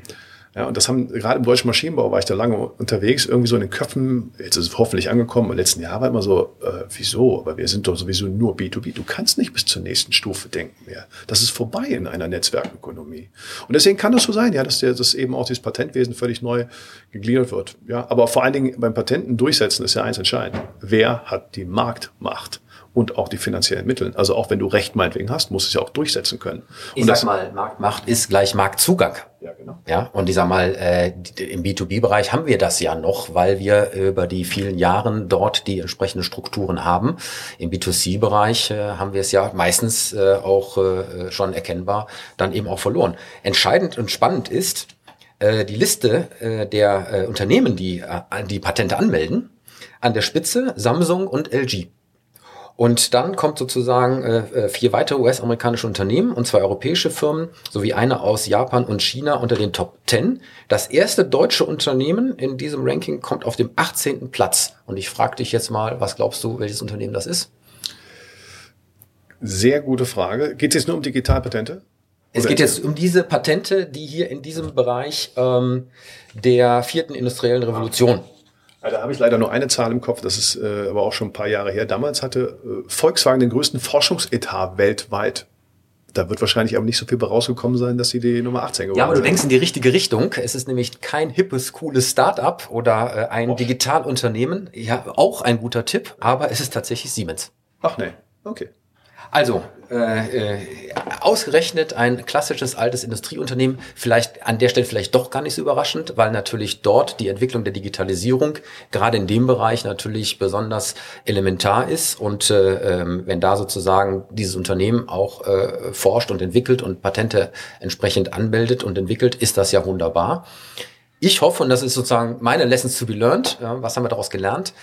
Ja, und das haben gerade im deutschen Maschinenbau war ich da lange unterwegs, irgendwie so in den Köpfen, jetzt ist es hoffentlich angekommen, im letzten Jahr war immer so, äh, wieso? Aber wir sind doch sowieso nur B2B. Du kannst nicht bis zur nächsten Stufe denken mehr. Das ist vorbei in einer Netzwerkökonomie. Und deswegen kann es so sein, ja, dass, der, dass eben auch dieses Patentwesen völlig neu gegliedert wird. Ja, aber vor allen Dingen beim Patenten durchsetzen ist ja eins entscheidend. Wer hat die Marktmacht? Und auch die finanziellen Mittel. Also auch wenn du Recht meinetwegen hast, musst du es ja auch durchsetzen können. Ich und sag mal, Marktmacht ist gleich Marktzugang. Ja, genau. Ja, und ich sag mal, äh, im B2B-Bereich haben wir das ja noch, weil wir über die vielen Jahren dort die entsprechenden Strukturen haben. Im B2C-Bereich äh, haben wir es ja meistens äh, auch äh, schon erkennbar dann eben auch verloren. Entscheidend und spannend ist, äh, die Liste äh, der äh, Unternehmen, die äh, die Patente anmelden, an der Spitze Samsung und LG. Und dann kommt sozusagen äh, äh vier weitere US-amerikanische Unternehmen und zwei europäische Firmen sowie eine aus Japan und China unter den Top 10. Das erste deutsche Unternehmen in diesem Ranking kommt auf dem 18. Platz. Und ich frage dich jetzt mal, was glaubst du, welches Unternehmen das ist? Sehr gute Frage. Geht es jetzt nur um Digitalpatente? Es geht jetzt um diese Patente, die hier in diesem Bereich ähm, der vierten industriellen Revolution da habe ich leider nur eine Zahl im Kopf, das ist äh, aber auch schon ein paar Jahre her. Damals hatte äh, Volkswagen den größten Forschungsetat weltweit. Da wird wahrscheinlich aber nicht so viel rausgekommen sein, dass sie die Nummer 18 geworden sind. Ja, aber du denkst in die richtige Richtung. Es ist nämlich kein hippes, cooles Start-up oder äh, ein Och. Digitalunternehmen. Ja, auch ein guter Tipp, aber es ist tatsächlich Siemens. Ach nee, okay. Also, äh, äh, ausgerechnet ein klassisches altes Industrieunternehmen, vielleicht an der Stelle vielleicht doch gar nicht so überraschend, weil natürlich dort die Entwicklung der Digitalisierung gerade in dem Bereich natürlich besonders elementar ist und äh, äh, wenn da sozusagen dieses Unternehmen auch äh, forscht und entwickelt und Patente entsprechend anmeldet und entwickelt, ist das ja wunderbar. ich hoffe, und das ist sozusagen meine Lessons to be learned, ja, was haben wir daraus gelernt,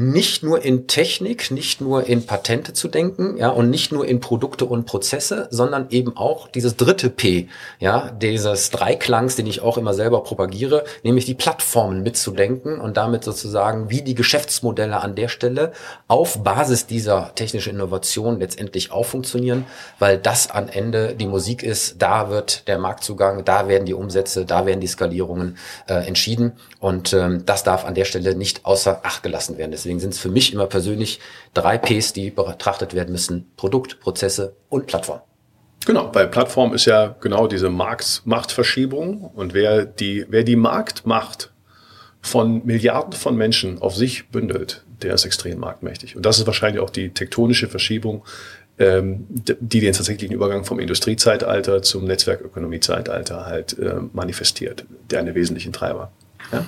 nicht nur in Technik, nicht nur in Patente zu denken, ja, und nicht nur in Produkte und Prozesse, sondern eben auch dieses dritte P, ja, dieses Dreiklangs, den ich auch immer selber propagiere, nämlich die Plattformen mitzudenken und damit sozusagen, wie die Geschäftsmodelle an der Stelle auf Basis dieser technischen Innovation letztendlich auch funktionieren, weil das am Ende die Musik ist, da wird der Marktzugang, da werden die Umsätze, da werden die Skalierungen äh, entschieden und ähm, das darf an der Stelle nicht außer Acht gelassen werden. Deswegen sind es für mich immer persönlich drei Ps, die betrachtet werden müssen. Produkt, Prozesse und Plattform. Genau, bei Plattform ist ja genau diese Marktmachtverschiebung und wer die, wer die Marktmacht von Milliarden von Menschen auf sich bündelt, der ist extrem marktmächtig. Und das ist wahrscheinlich auch die tektonische Verschiebung, ähm, die den tatsächlichen Übergang vom Industriezeitalter zum Netzwerkökonomiezeitalter halt äh, manifestiert, der eine wesentlichen Treiber. Ja?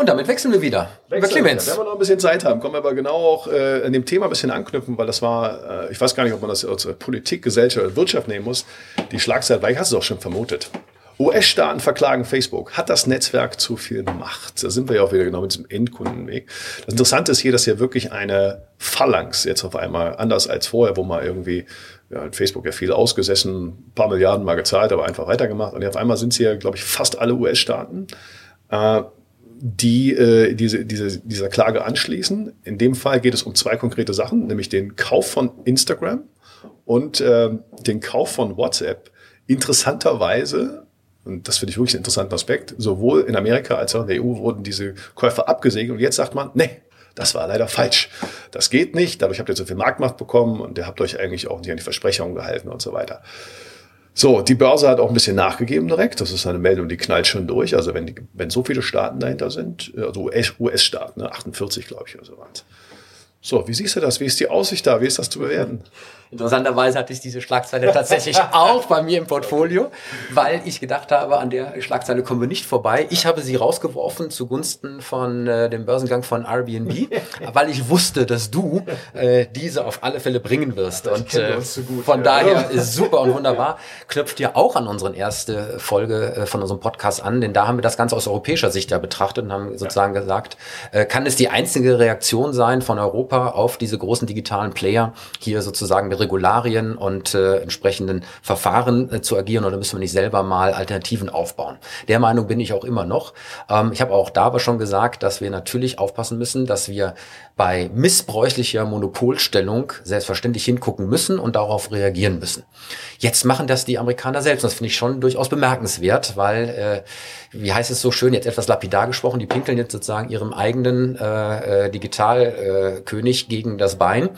Und damit wechseln wir wieder. Wechseln. Über Clemens. Wenn wir noch ein bisschen Zeit haben, kommen wir aber genau auch äh, an dem Thema ein bisschen anknüpfen, weil das war, äh, ich weiß gar nicht, ob man das als Politik, Gesellschaft oder Wirtschaft nehmen muss. Die Schlagzeile, weil ich hast es auch schon vermutet. US-Staaten verklagen Facebook. Hat das Netzwerk zu viel Macht? Da sind wir ja auch wieder genau mit diesem Endkundenweg. Das Interessante ist hier, dass hier wirklich eine Phalanx jetzt auf einmal, anders als vorher, wo man irgendwie, ja, hat Facebook ja viel ausgesessen, ein paar Milliarden mal gezahlt, aber einfach weitergemacht. Und auf einmal sind es hier, glaube ich, fast alle US-Staaten. Äh, die äh, diese, diese, dieser Klage anschließen. In dem Fall geht es um zwei konkrete Sachen, nämlich den Kauf von Instagram und äh, den Kauf von WhatsApp. Interessanterweise, und das finde ich wirklich einen interessanten Aspekt, sowohl in Amerika als auch in der EU wurden diese Käufer abgesegnet und jetzt sagt man, nee, das war leider falsch. Das geht nicht, dadurch habt ihr so viel Marktmacht bekommen und ihr habt euch eigentlich auch nicht an die Versprechungen gehalten und so weiter. So, die Börse hat auch ein bisschen nachgegeben direkt. Das ist eine Meldung, die knallt schon durch. Also wenn, die, wenn so viele Staaten dahinter sind, also US-Staaten, ne, 48 glaube ich oder so was. So, wie siehst du das? Wie ist die Aussicht da? Wie ist das zu bewerten? Interessanterweise hatte ich diese Schlagzeile tatsächlich auch bei mir im Portfolio, weil ich gedacht habe, an der Schlagzeile kommen wir nicht vorbei. Ich habe sie rausgeworfen zugunsten von äh, dem Börsengang von Airbnb, weil ich wusste, dass du äh, diese auf alle Fälle bringen wirst. Und äh, gut, von ja. daher ist super und wunderbar. Knüpft ja auch an unseren erste Folge äh, von unserem Podcast an, denn da haben wir das Ganze aus europäischer Sicht ja betrachtet und haben sozusagen ja. gesagt, äh, kann es die einzige Reaktion sein von Europa auf diese großen digitalen Player, hier sozusagen mit Regularien und äh, entsprechenden Verfahren äh, zu agieren oder müssen wir nicht selber mal Alternativen aufbauen? Der Meinung bin ich auch immer noch. Ähm, ich habe auch da aber schon gesagt, dass wir natürlich aufpassen müssen, dass wir bei missbräuchlicher Monopolstellung selbstverständlich hingucken müssen und darauf reagieren müssen. Jetzt machen das die Amerikaner selbst. Das finde ich schon durchaus bemerkenswert, weil, äh, wie heißt es so schön, jetzt etwas lapidar gesprochen, die pinkeln jetzt sozusagen ihrem eigenen äh, äh, Digitalkönig äh, gegen das Bein.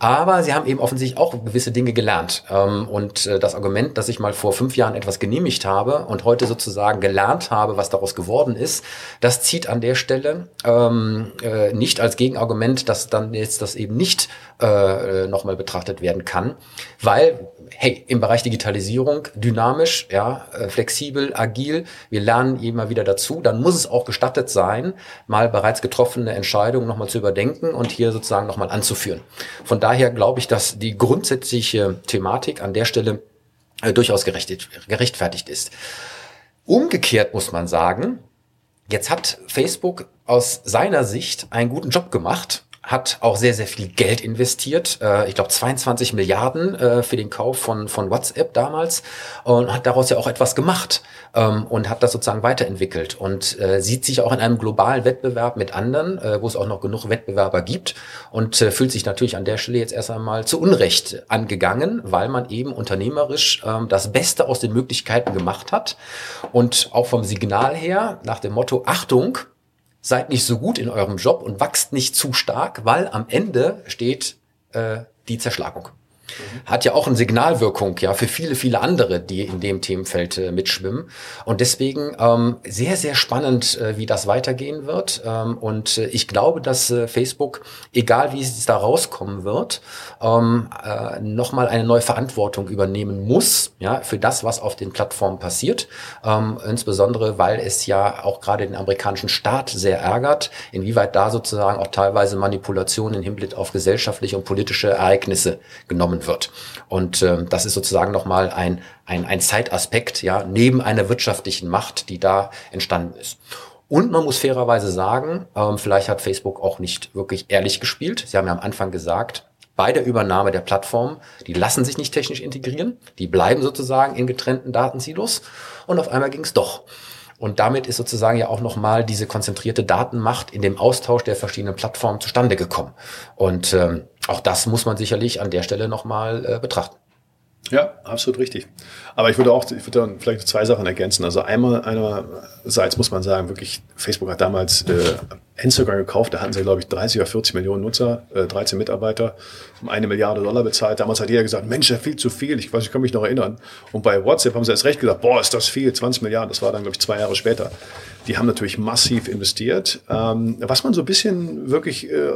Aber sie haben eben offensichtlich auch gewisse Dinge gelernt. Ähm, und äh, das Argument, dass ich mal vor fünf Jahren etwas genehmigt habe und heute sozusagen gelernt habe, was daraus geworden ist, das zieht an der Stelle ähm, äh, nicht als Gegenargument, dass dann jetzt das eben nicht äh, nochmal betrachtet werden kann, weil hey, im Bereich Digitalisierung dynamisch, ja, flexibel, agil, wir lernen immer wieder dazu, dann muss es auch gestattet sein, mal bereits getroffene Entscheidungen nochmal zu überdenken und hier sozusagen nochmal anzuführen. Von daher glaube ich, dass die grundsätzliche Thematik an der Stelle äh, durchaus gerechtfertigt ist. Umgekehrt muss man sagen, jetzt hat Facebook aus seiner Sicht einen guten Job gemacht hat auch sehr, sehr viel Geld investiert. Äh, ich glaube 22 Milliarden äh, für den Kauf von, von WhatsApp damals und hat daraus ja auch etwas gemacht ähm, und hat das sozusagen weiterentwickelt und äh, sieht sich auch in einem globalen Wettbewerb mit anderen, äh, wo es auch noch genug Wettbewerber gibt und äh, fühlt sich natürlich an der Stelle jetzt erst einmal zu Unrecht angegangen, weil man eben unternehmerisch ähm, das Beste aus den Möglichkeiten gemacht hat und auch vom Signal her nach dem Motto Achtung, seid nicht so gut in eurem Job und wachst nicht zu stark, weil am Ende steht äh, die Zerschlagung. Hat ja auch eine Signalwirkung, ja, für viele, viele andere, die in dem Themenfeld äh, mitschwimmen. Und deswegen ähm, sehr, sehr spannend, äh, wie das weitergehen wird. Ähm, und äh, ich glaube, dass äh, Facebook, egal wie es da rauskommen wird, ähm, äh, nochmal eine neue Verantwortung übernehmen muss, ja, für das, was auf den Plattformen passiert. Ähm, insbesondere, weil es ja auch gerade den amerikanischen Staat sehr ärgert, inwieweit da sozusagen auch teilweise Manipulationen im Hinblick auf gesellschaftliche und politische Ereignisse genommen kommen wird. Und äh, das ist sozusagen nochmal ein, ein, ein Zeitaspekt, ja, neben einer wirtschaftlichen Macht, die da entstanden ist. Und man muss fairerweise sagen, ähm, vielleicht hat Facebook auch nicht wirklich ehrlich gespielt. Sie haben ja am Anfang gesagt, bei der Übernahme der Plattform, die lassen sich nicht technisch integrieren, die bleiben sozusagen in getrennten Datensilos und auf einmal ging es doch. Und damit ist sozusagen ja auch nochmal diese konzentrierte Datenmacht in dem Austausch der verschiedenen Plattformen zustande gekommen. Und ähm, auch das muss man sicherlich an der Stelle nochmal äh, betrachten. Ja, absolut richtig. Aber ich würde auch, ich würde dann vielleicht zwei Sachen ergänzen. Also einmal, einerseits muss man sagen, wirklich, Facebook hat damals äh, Instagram gekauft, da hatten sie, glaube ich, 30 oder 40 Millionen Nutzer, äh, 13 Mitarbeiter, um eine Milliarde Dollar bezahlt. Damals hat jeder gesagt, Mensch, das ist viel zu viel. Ich weiß, ich kann mich noch erinnern. Und bei WhatsApp haben sie erst recht gesagt, boah, ist das viel, 20 Milliarden. Das war dann, glaube ich, zwei Jahre später. Die haben natürlich massiv investiert. Ähm, was man so ein bisschen wirklich, äh,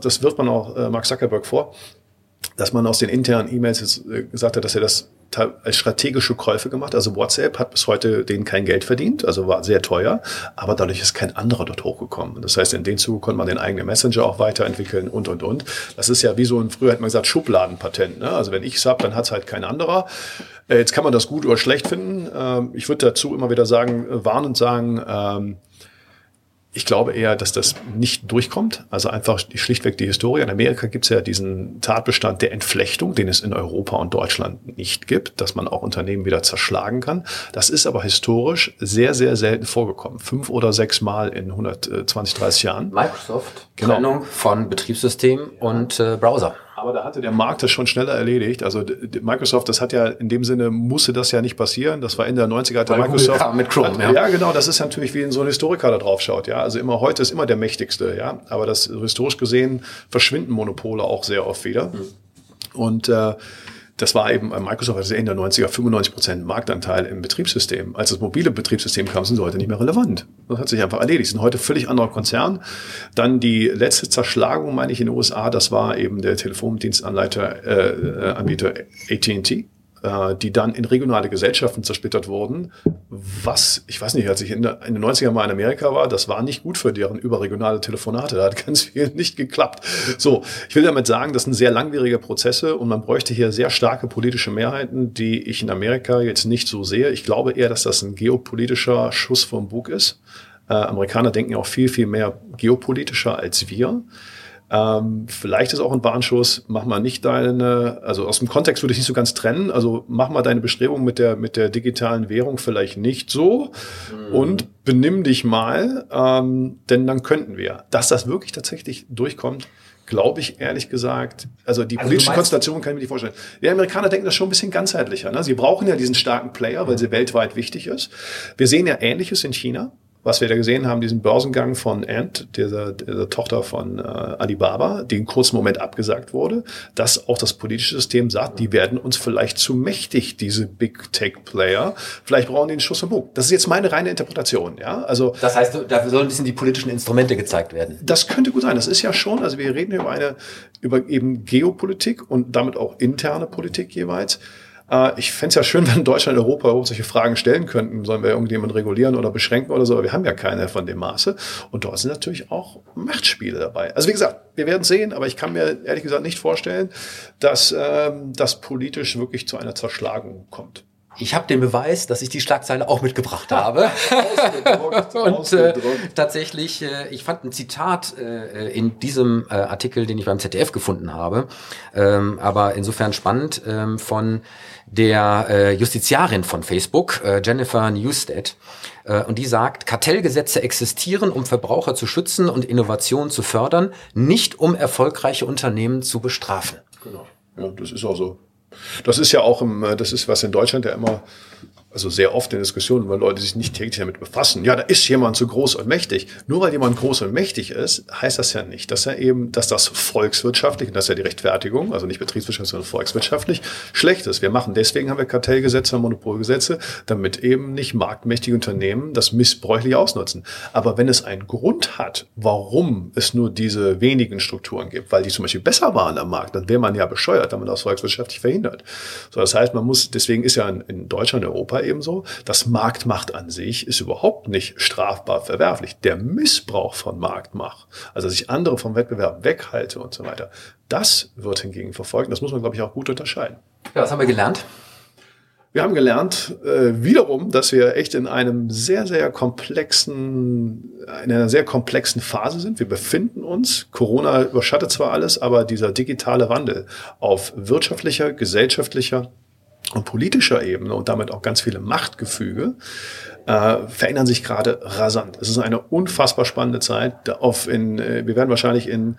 das wirft man auch äh, Mark Zuckerberg vor, dass man aus den internen E-Mails äh, gesagt hat, dass er das als strategische Käufe gemacht. Also WhatsApp hat bis heute denen kein Geld verdient, also war sehr teuer, aber dadurch ist kein anderer dort hochgekommen. Das heißt, in dem Zuge konnte man den eigenen Messenger auch weiterentwickeln und, und, und. Das ist ja wie so ein, früher hat man gesagt, Schubladenpatent. Ne? Also wenn ich es habe, dann hat es halt kein anderer. Äh, jetzt kann man das gut oder schlecht finden. Ähm, ich würde dazu immer wieder sagen, warnend sagen, ähm, ich glaube eher, dass das nicht durchkommt. Also einfach schlichtweg die Historie. In Amerika gibt es ja diesen Tatbestand der Entflechtung, den es in Europa und Deutschland nicht gibt, dass man auch Unternehmen wieder zerschlagen kann. Das ist aber historisch sehr, sehr selten vorgekommen. Fünf oder sechs Mal in 120, 30 Jahren. Microsoft, genau. Trennung von Betriebssystem und äh, Browser. Aber da hatte der Markt das schon schneller erledigt. Also Microsoft, das hat ja in dem Sinne, musste das ja nicht passieren. Das war Ende der 90er, hat Microsoft. Mit Chrome, hat, ja. ja, genau, das ist natürlich wie so ein Historiker da drauf schaut. Ja, also immer heute ist immer der mächtigste. Ja, aber das historisch gesehen verschwinden Monopole auch sehr oft wieder. Mhm. Und äh, das war eben, äh, Microsoft hatte Ende der 90er 95 Prozent Marktanteil im Betriebssystem. Als das mobile Betriebssystem kam, sind sie heute nicht mehr relevant. Das hat sich einfach erledigt. Sie sind heute völlig anderer Konzern. Dann die letzte Zerschlagung, meine ich, in den USA, das war eben der Telefondienstanleiter, äh, äh Anbieter AT&T die dann in regionale Gesellschaften zersplittert wurden. Was, ich weiß nicht, als ich in, in den 90er mal in Amerika war, das war nicht gut für deren überregionale Telefonate. Da hat ganz viel nicht geklappt. So, ich will damit sagen, das sind sehr langwierige Prozesse und man bräuchte hier sehr starke politische Mehrheiten, die ich in Amerika jetzt nicht so sehe. Ich glaube eher, dass das ein geopolitischer Schuss vom Bug ist. Äh, Amerikaner denken auch viel, viel mehr geopolitischer als wir. Ähm, vielleicht ist auch ein Warnschuss, mach mal nicht deine, also aus dem Kontext würde ich nicht so ganz trennen, also mach mal deine Bestrebungen mit der, mit der digitalen Währung vielleicht nicht so mhm. und benimm dich mal, ähm, denn dann könnten wir. Dass das wirklich tatsächlich durchkommt, glaube ich ehrlich gesagt, also die also politische Konstellation kann ich mir nicht vorstellen. Die Amerikaner denken das schon ein bisschen ganzheitlicher. Ne? Sie brauchen ja diesen starken Player, weil sie weltweit wichtig ist. Wir sehen ja Ähnliches in China was wir da gesehen haben, diesen Börsengang von Ant, dieser, dieser Tochter von äh, Alibaba, die in kurzem Moment abgesagt wurde, dass auch das politische System sagt, die werden uns vielleicht zu mächtig, diese Big Tech Player. Vielleicht brauchen die einen Schuss im Bug. Das ist jetzt meine reine Interpretation, ja. Also. Das heißt, da sollen ein bisschen die politischen Instrumente gezeigt werden. Das könnte gut sein. Das ist ja schon, also wir reden über eine, über eben Geopolitik und damit auch interne Politik jeweils. Äh, ich fände es ja schön, wenn Deutschland und Europa solche Fragen stellen könnten. Sollen wir irgendjemanden regulieren oder beschränken oder so? Aber wir haben ja keine von dem Maße. Und dort sind natürlich auch Machtspiele dabei. Also wie gesagt, wir werden sehen, aber ich kann mir ehrlich gesagt nicht vorstellen, dass ähm, das politisch wirklich zu einer Zerschlagung kommt. Ich habe den Beweis, dass ich die Schlagzeile auch mitgebracht habe. und äh, tatsächlich, äh, ich fand ein Zitat äh, in diesem äh, Artikel, den ich beim ZDF gefunden habe, ähm, aber insofern spannend ähm, von der äh, Justiziarin von Facebook, äh, Jennifer Newstead. Äh, und die sagt, Kartellgesetze existieren, um Verbraucher zu schützen und Innovation zu fördern, nicht um erfolgreiche Unternehmen zu bestrafen. Genau. Ja, das ist auch so. Das ist ja auch im, äh, das ist was in Deutschland ja immer also sehr oft in Diskussionen, weil Leute sich nicht täglich damit befassen. Ja, da ist jemand zu groß und mächtig. Nur weil jemand groß und mächtig ist, heißt das ja nicht, dass er eben, dass das volkswirtschaftlich, und das ist ja die Rechtfertigung, also nicht betriebswirtschaftlich, sondern volkswirtschaftlich, schlecht ist. Wir machen, deswegen haben wir Kartellgesetze, Monopolgesetze, damit eben nicht marktmächtige Unternehmen das missbräuchlich ausnutzen. Aber wenn es einen Grund hat, warum es nur diese wenigen Strukturen gibt, weil die zum Beispiel besser waren am Markt, dann wäre man ja bescheuert, wenn man das volkswirtschaftlich verhindert. So, das heißt, man muss, deswegen ist ja in, in Deutschland, Europa ebenso. Das Marktmacht an sich ist überhaupt nicht strafbar verwerflich. Der Missbrauch von Marktmacht, also dass ich andere vom Wettbewerb weghalte und so weiter, das wird hingegen verfolgt. Das muss man, glaube ich, auch gut unterscheiden. Ja, was haben wir gelernt? Wir haben gelernt, äh, wiederum, dass wir echt in einem sehr, sehr komplexen, in einer sehr komplexen Phase sind. Wir befinden uns, Corona überschattet zwar alles, aber dieser digitale Wandel auf wirtschaftlicher, gesellschaftlicher und politischer Ebene und damit auch ganz viele Machtgefüge äh, verändern sich gerade rasant. Es ist eine unfassbar spannende Zeit. Auf in, äh, wir werden wahrscheinlich in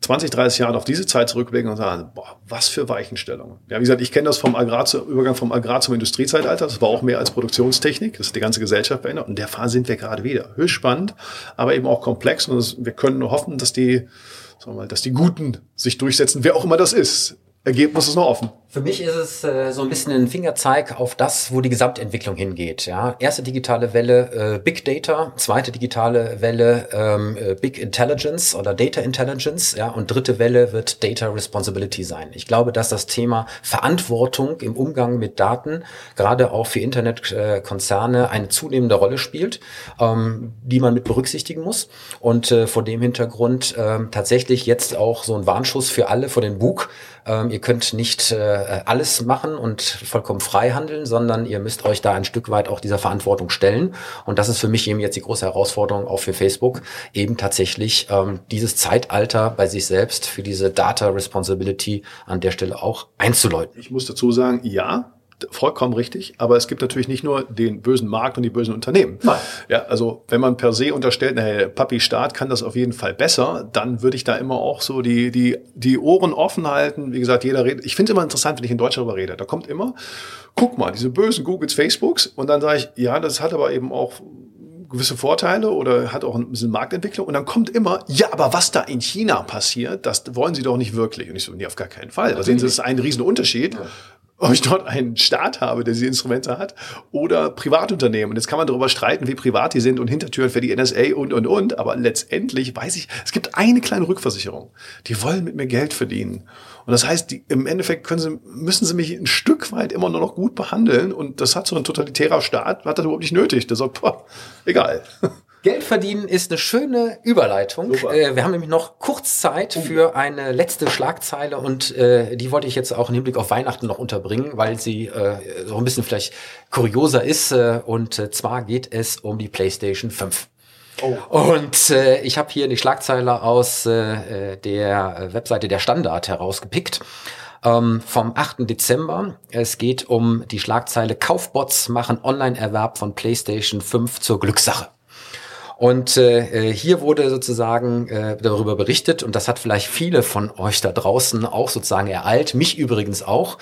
20, 30 Jahren auf diese Zeit zurückblicken und sagen, boah, was für Weichenstellungen. Ja, wie gesagt, ich kenne das vom Agrar zu, Übergang vom Agrar zum Industriezeitalter. Das war auch mehr als Produktionstechnik. Das ist die ganze Gesellschaft verändert. Und der Phase sind wir gerade wieder. Höchst spannend, aber eben auch komplex. Und das, wir können nur hoffen, dass die, sagen wir mal, dass die Guten sich durchsetzen, wer auch immer das ist. Ergebnis ist noch offen. Für mich ist es äh, so ein bisschen ein Fingerzeig auf das, wo die Gesamtentwicklung hingeht. Ja, erste digitale Welle äh, Big Data, zweite digitale Welle ähm, äh, Big Intelligence oder Data Intelligence, ja, und dritte Welle wird Data Responsibility sein. Ich glaube, dass das Thema Verantwortung im Umgang mit Daten gerade auch für Internetkonzerne eine zunehmende Rolle spielt, ähm, die man mit berücksichtigen muss. Und äh, vor dem Hintergrund äh, tatsächlich jetzt auch so ein Warnschuss für alle vor den Bug ähm, ihr könnt nicht äh, alles machen und vollkommen frei handeln, sondern ihr müsst euch da ein Stück weit auch dieser Verantwortung stellen. Und das ist für mich eben jetzt die große Herausforderung auch für Facebook, eben tatsächlich ähm, dieses Zeitalter bei sich selbst für diese Data Responsibility an der Stelle auch einzuläuten. Ich muss dazu sagen, ja, vollkommen richtig, aber es gibt natürlich nicht nur den bösen Markt und die bösen Unternehmen. Nein. Ja, also wenn man per se unterstellt, naja, Papi Staat kann das auf jeden Fall besser, dann würde ich da immer auch so die die die Ohren offen halten. Wie gesagt, jeder redet. Ich finde es immer interessant, wenn ich in Deutsch darüber rede. Da kommt immer, guck mal, diese bösen Googles, Facebooks und dann sage ich, ja, das hat aber eben auch gewisse Vorteile oder hat auch ein bisschen Marktentwicklung und dann kommt immer, ja, aber was da in China passiert, das wollen sie doch nicht wirklich. Und ich so, nee, auf gar keinen Fall. Da sehen Sie, das ist ein riesen Unterschied. Ja ob ich dort einen Staat habe, der diese Instrumente hat, oder Privatunternehmen. Und jetzt kann man darüber streiten, wie privat die sind und Hintertüren für die NSA und, und, und. Aber letztendlich weiß ich, es gibt eine kleine Rückversicherung. Die wollen mit mir Geld verdienen. Und das heißt, die, im Endeffekt können sie, müssen sie mich ein Stück weit immer nur noch gut behandeln. Und das hat so ein totalitärer Staat, hat das überhaupt nicht nötig. Der sagt, boah, egal. Geld verdienen ist eine schöne Überleitung. Äh, wir haben nämlich noch kurz Zeit oh. für eine letzte Schlagzeile und äh, die wollte ich jetzt auch im Hinblick auf Weihnachten noch unterbringen, weil sie äh, so ein bisschen vielleicht kurioser ist. Äh, und äh, zwar geht es um die PlayStation 5. Oh. Und äh, ich habe hier die Schlagzeile aus äh, äh der äh, Webseite der Standard herausgepickt ähm, vom 8. Dezember. Es geht um die Schlagzeile Kaufbots machen Online-Erwerb von PlayStation 5 zur Glückssache. Und äh, hier wurde sozusagen äh, darüber berichtet, und das hat vielleicht viele von euch da draußen auch sozusagen ereilt, mich übrigens auch.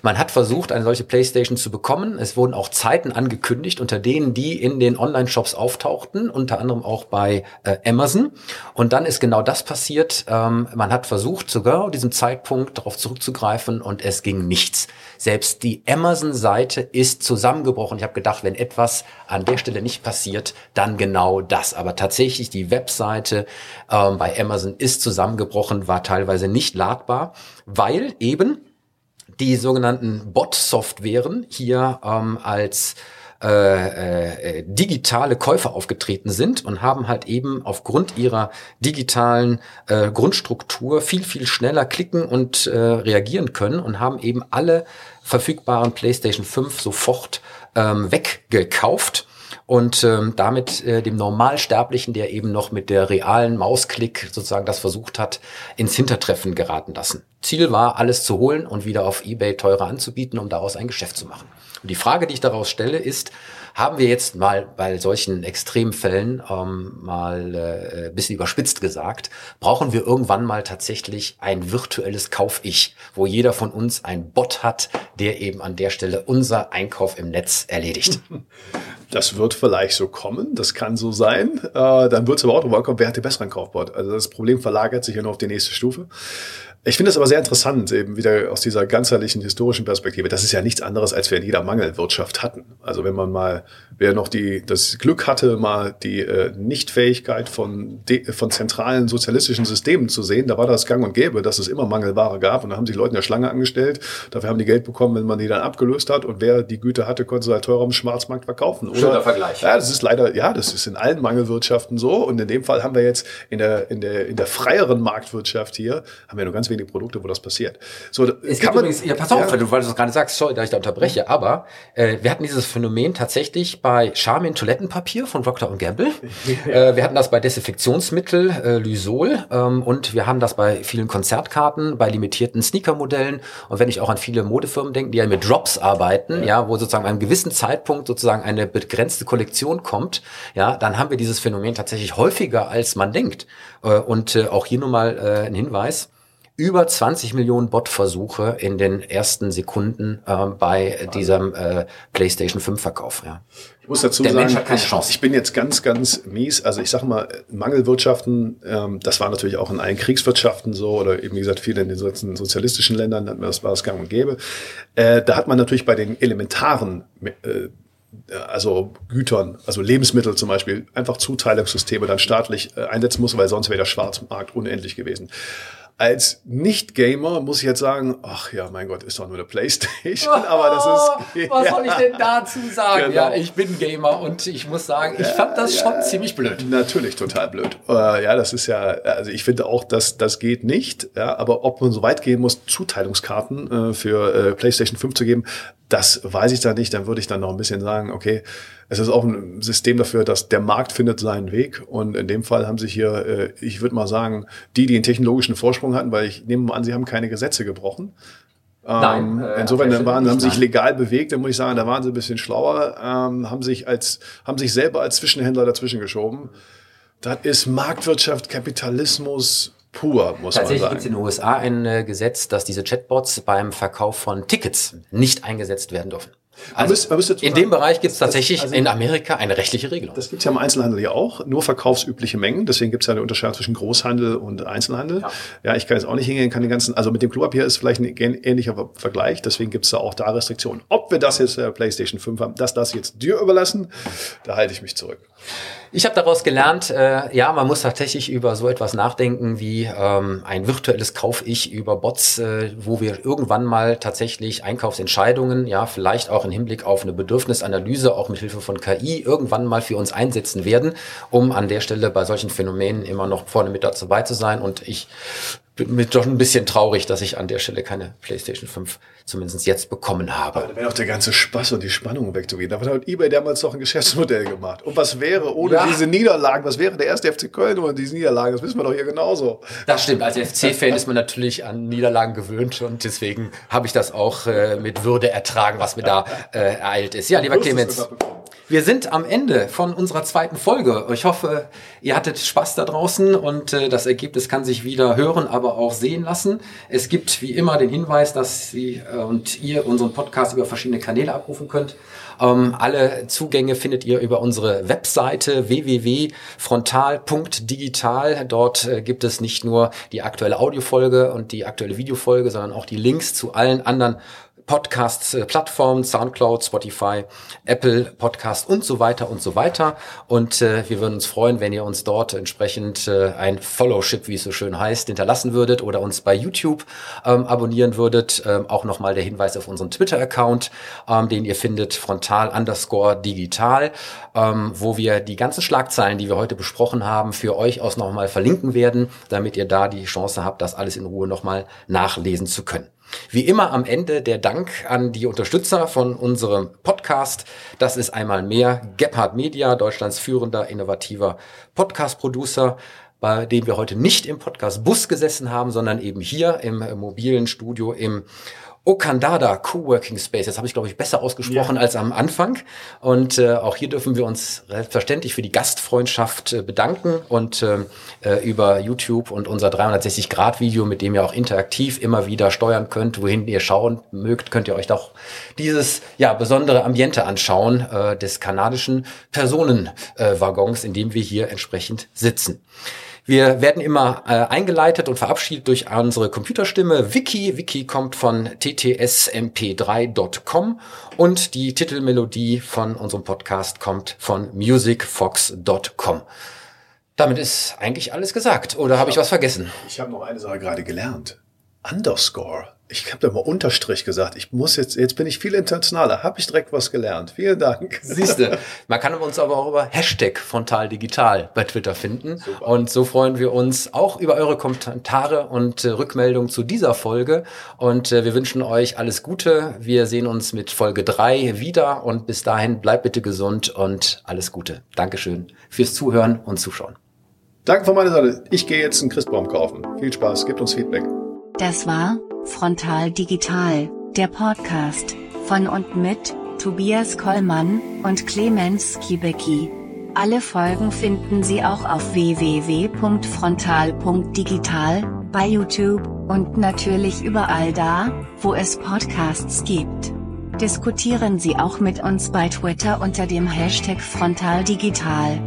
Man hat versucht, eine solche Playstation zu bekommen. Es wurden auch Zeiten angekündigt, unter denen die in den Online-Shops auftauchten, unter anderem auch bei äh, Amazon. Und dann ist genau das passiert. Ähm, man hat versucht, sogar auf diesem Zeitpunkt darauf zurückzugreifen und es ging nichts. Selbst die Amazon-Seite ist zusammengebrochen. Ich habe gedacht, wenn etwas an der Stelle nicht passiert, dann genau das. Aber tatsächlich die Webseite ähm, bei Amazon ist zusammengebrochen, war teilweise nicht ladbar, weil eben die sogenannten Bot-Softwaren hier ähm, als äh, äh, digitale Käufer aufgetreten sind und haben halt eben aufgrund ihrer digitalen äh, Grundstruktur viel, viel schneller klicken und äh, reagieren können und haben eben alle verfügbaren PlayStation 5 sofort ähm, weggekauft und ähm, damit äh, dem Normalsterblichen, der eben noch mit der realen Mausklick sozusagen das versucht hat, ins Hintertreffen geraten lassen. Ziel war, alles zu holen und wieder auf eBay teurer anzubieten, um daraus ein Geschäft zu machen. Und die Frage, die ich daraus stelle, ist, haben wir jetzt mal bei solchen Extremfällen ähm, mal äh, bisschen überspitzt gesagt, brauchen wir irgendwann mal tatsächlich ein virtuelles Kauf-Ich, wo jeder von uns ein Bot hat, der eben an der Stelle unser Einkauf im Netz erledigt. Das wird vielleicht so kommen, das kann so sein. Äh, dann wird es aber auch drüber kommen, wer hat den besseren Kaufbot. Also das Problem verlagert sich ja nur auf die nächste Stufe. Ich finde es aber sehr interessant, eben wieder aus dieser ganzheitlichen historischen Perspektive. Das ist ja nichts anderes, als wir in jeder Mangelwirtschaft hatten. Also wenn man mal, wer noch die, das Glück hatte, mal die äh, Nichtfähigkeit von, de, von zentralen sozialistischen Systemen zu sehen, da war das gang und gäbe, dass es immer Mangelware gab und da haben sich Leute in der Schlange angestellt. Dafür haben die Geld bekommen, wenn man die dann abgelöst hat und wer die Güte hatte, konnte sie halt teurer im Schwarzmarkt verkaufen. Oder, Schöner Vergleich. Ja, das ist leider, ja, das ist in allen Mangelwirtschaften so und in dem Fall haben wir jetzt in der, in der, in der freieren Marktwirtschaft hier, haben wir nur ganz wenig wenige Produkte, wo das passiert. So, es kann man, übrigens, ja, pass auf, ja. weil du, weil du gerade sagst, sorry, da ich da unterbreche, aber äh, wir hatten dieses Phänomen tatsächlich bei Charmin Toilettenpapier von Procter Gamble. Ja. Äh, wir hatten das bei Desinfektionsmittel äh, Lysol ähm, und wir haben das bei vielen Konzertkarten, bei limitierten Sneaker-Modellen und wenn ich auch an viele Modefirmen denke, die ja mit Drops arbeiten, ja, ja wo sozusagen an einem gewissen Zeitpunkt sozusagen eine begrenzte Kollektion kommt, ja, dann haben wir dieses Phänomen tatsächlich häufiger als man denkt. Äh, und äh, auch hier nur mal äh, ein Hinweis über 20 Millionen Bot-Versuche in den ersten Sekunden äh, bei diesem äh, PlayStation 5 Verkauf. Ja. Ich muss dazu Der sagen, ich, ich, bin jetzt ganz, ganz mies. Also ich sage mal, Mangelwirtschaften, ähm, das war natürlich auch in allen Kriegswirtschaften so oder eben wie gesagt viele in den sozialistischen Ländern, das war es gang und gäbe. Äh, da hat man natürlich bei den elementaren äh, also Gütern, also Lebensmittel zum Beispiel, einfach Zuteilungssysteme dann staatlich äh, einsetzen muss, weil sonst wäre der Schwarzmarkt unendlich gewesen. Als Nicht-Gamer muss ich jetzt sagen, ach ja, mein Gott, ist doch nur eine Playstation, oh, aber das ist... Was ja. soll ich denn dazu sagen? Genau. Ja, ich bin Gamer und ich muss sagen, ich fand das schon ziemlich blöd. Natürlich total blöd. Äh, ja, das ist ja, also ich finde auch, dass das geht nicht, ja, aber ob man so weit gehen muss, Zuteilungskarten äh, für äh, Playstation 5 zu geben, das weiß ich da nicht. Dann würde ich dann noch ein bisschen sagen, okay, es ist auch ein System dafür, dass der Markt findet seinen Weg. Und in dem Fall haben sich hier, äh, ich würde mal sagen, die, die einen technologischen Vorsprung hatten, weil ich nehme mal an, sie haben keine Gesetze gebrochen. Nein, ähm, äh, insofern waren, haben sich legal bewegt, dann muss ich sagen, da waren sie ein bisschen schlauer, ähm, haben sich als, haben sich selber als Zwischenhändler dazwischen geschoben. Das ist Marktwirtschaft, Kapitalismus, pur, muss man sagen. Tatsächlich gibt es in den USA ein äh, Gesetz, dass diese Chatbots beim Verkauf von Tickets nicht eingesetzt werden dürfen. Also müsst, müsst in sagen, dem Bereich gibt es tatsächlich also, in Amerika eine rechtliche Regelung. Das gibt es ja im Einzelhandel ja auch, nur verkaufsübliche Mengen. Deswegen gibt es ja eine Unterscheidung zwischen Großhandel und Einzelhandel. Ja. ja. ich kann jetzt auch nicht hingehen, kann den ganzen, also mit dem Klopapier ist vielleicht ein ähnlicher Vergleich. Deswegen gibt es da auch da Restriktionen. Ob wir das jetzt der PlayStation 5 haben, das lasse ich jetzt dir überlassen. Da halte ich mich zurück. Ich habe daraus gelernt, äh, ja, man muss tatsächlich über so etwas nachdenken wie ähm, ein virtuelles Kauf-Ich über Bots, äh, wo wir irgendwann mal tatsächlich Einkaufsentscheidungen, ja, vielleicht auch im Hinblick auf eine Bedürfnisanalyse, auch mit Hilfe von KI, irgendwann mal für uns einsetzen werden, um an der Stelle bei solchen Phänomenen immer noch vorne mit dabei zu sein. Und ich bin mir doch ein bisschen traurig, dass ich an der Stelle keine PlayStation 5 zumindest jetzt bekommen habe. Aber da wäre auch der ganze Spaß und die Spannung wegzugehen. Da hat eBay damals doch ein Geschäftsmodell gemacht. Und was wäre ohne ja. diese Niederlagen? Was wäre der erste FC Köln ohne diese Niederlagen? Das wissen wir doch hier genauso. Das stimmt. Als FC-Fan ist man natürlich an Niederlagen gewöhnt und deswegen habe ich das auch äh, mit Würde ertragen, was mir da äh, ereilt ist. Ja, lieber Clemens. Wir sind am Ende von unserer zweiten Folge. Ich hoffe, ihr hattet Spaß da draußen und äh, das Ergebnis kann sich wieder hören, aber auch sehen lassen. Es gibt wie immer den Hinweis, dass Sie äh, und ihr unseren Podcast über verschiedene Kanäle abrufen könnt. Ähm, alle Zugänge findet ihr über unsere Webseite www.frontal.digital. Dort äh, gibt es nicht nur die aktuelle Audiofolge und die aktuelle Videofolge, sondern auch die Links zu allen anderen Podcast-Plattformen, Soundcloud, Spotify, Apple Podcast und so weiter und so weiter. Und äh, wir würden uns freuen, wenn ihr uns dort entsprechend äh, ein Followship, wie es so schön heißt, hinterlassen würdet oder uns bei YouTube ähm, abonnieren würdet. Ähm, auch nochmal der Hinweis auf unseren Twitter-Account, ähm, den ihr findet, frontal underscore digital, ähm, wo wir die ganzen Schlagzeilen, die wir heute besprochen haben, für euch aus nochmal verlinken werden, damit ihr da die Chance habt, das alles in Ruhe nochmal nachlesen zu können. Wie immer am Ende der Dank an die Unterstützer von unserem Podcast. Das ist einmal mehr Gebhard Media, Deutschlands führender innovativer Podcast-Producer bei dem wir heute nicht im Podcast Bus gesessen haben, sondern eben hier im mobilen Studio im Okandada Coworking Space. Das habe ich, glaube ich, besser ausgesprochen ja. als am Anfang. Und äh, auch hier dürfen wir uns selbstverständlich für die Gastfreundschaft äh, bedanken und ähm, äh, über YouTube und unser 360-Grad-Video, mit dem ihr auch interaktiv immer wieder steuern könnt, wohin ihr schauen mögt, könnt ihr euch doch dieses ja besondere Ambiente anschauen äh, des kanadischen Personenwaggons, in dem wir hier entsprechend sitzen. Wir werden immer äh, eingeleitet und verabschiedet durch unsere Computerstimme Wiki. Wiki kommt von ttsmp3.com und die Titelmelodie von unserem Podcast kommt von musicfox.com. Damit ist eigentlich alles gesagt. Oder habe ich was vergessen? Ich habe noch eine Sache gerade gelernt. Underscore. Ich habe da mal Unterstrich gesagt. Ich muss jetzt, jetzt bin ich viel internationaler. Habe ich direkt was gelernt. Vielen Dank. Siehste, man kann uns aber auch über Hashtag Frontal Digital bei Twitter finden. Super. Und so freuen wir uns auch über eure Kommentare und äh, Rückmeldungen zu dieser Folge. Und äh, wir wünschen euch alles Gute. Wir sehen uns mit Folge drei wieder. Und bis dahin bleibt bitte gesund und alles Gute. Dankeschön fürs Zuhören und Zuschauen. Danke von meiner Seite. Ich gehe jetzt einen Christbaum kaufen. Viel Spaß. Gebt uns Feedback. Das war Frontal Digital, der Podcast von und mit Tobias Kollmann und Clemens Kibecki. Alle Folgen finden Sie auch auf www.frontal.digital, bei YouTube und natürlich überall da, wo es Podcasts gibt. Diskutieren Sie auch mit uns bei Twitter unter dem Hashtag Frontal Digital.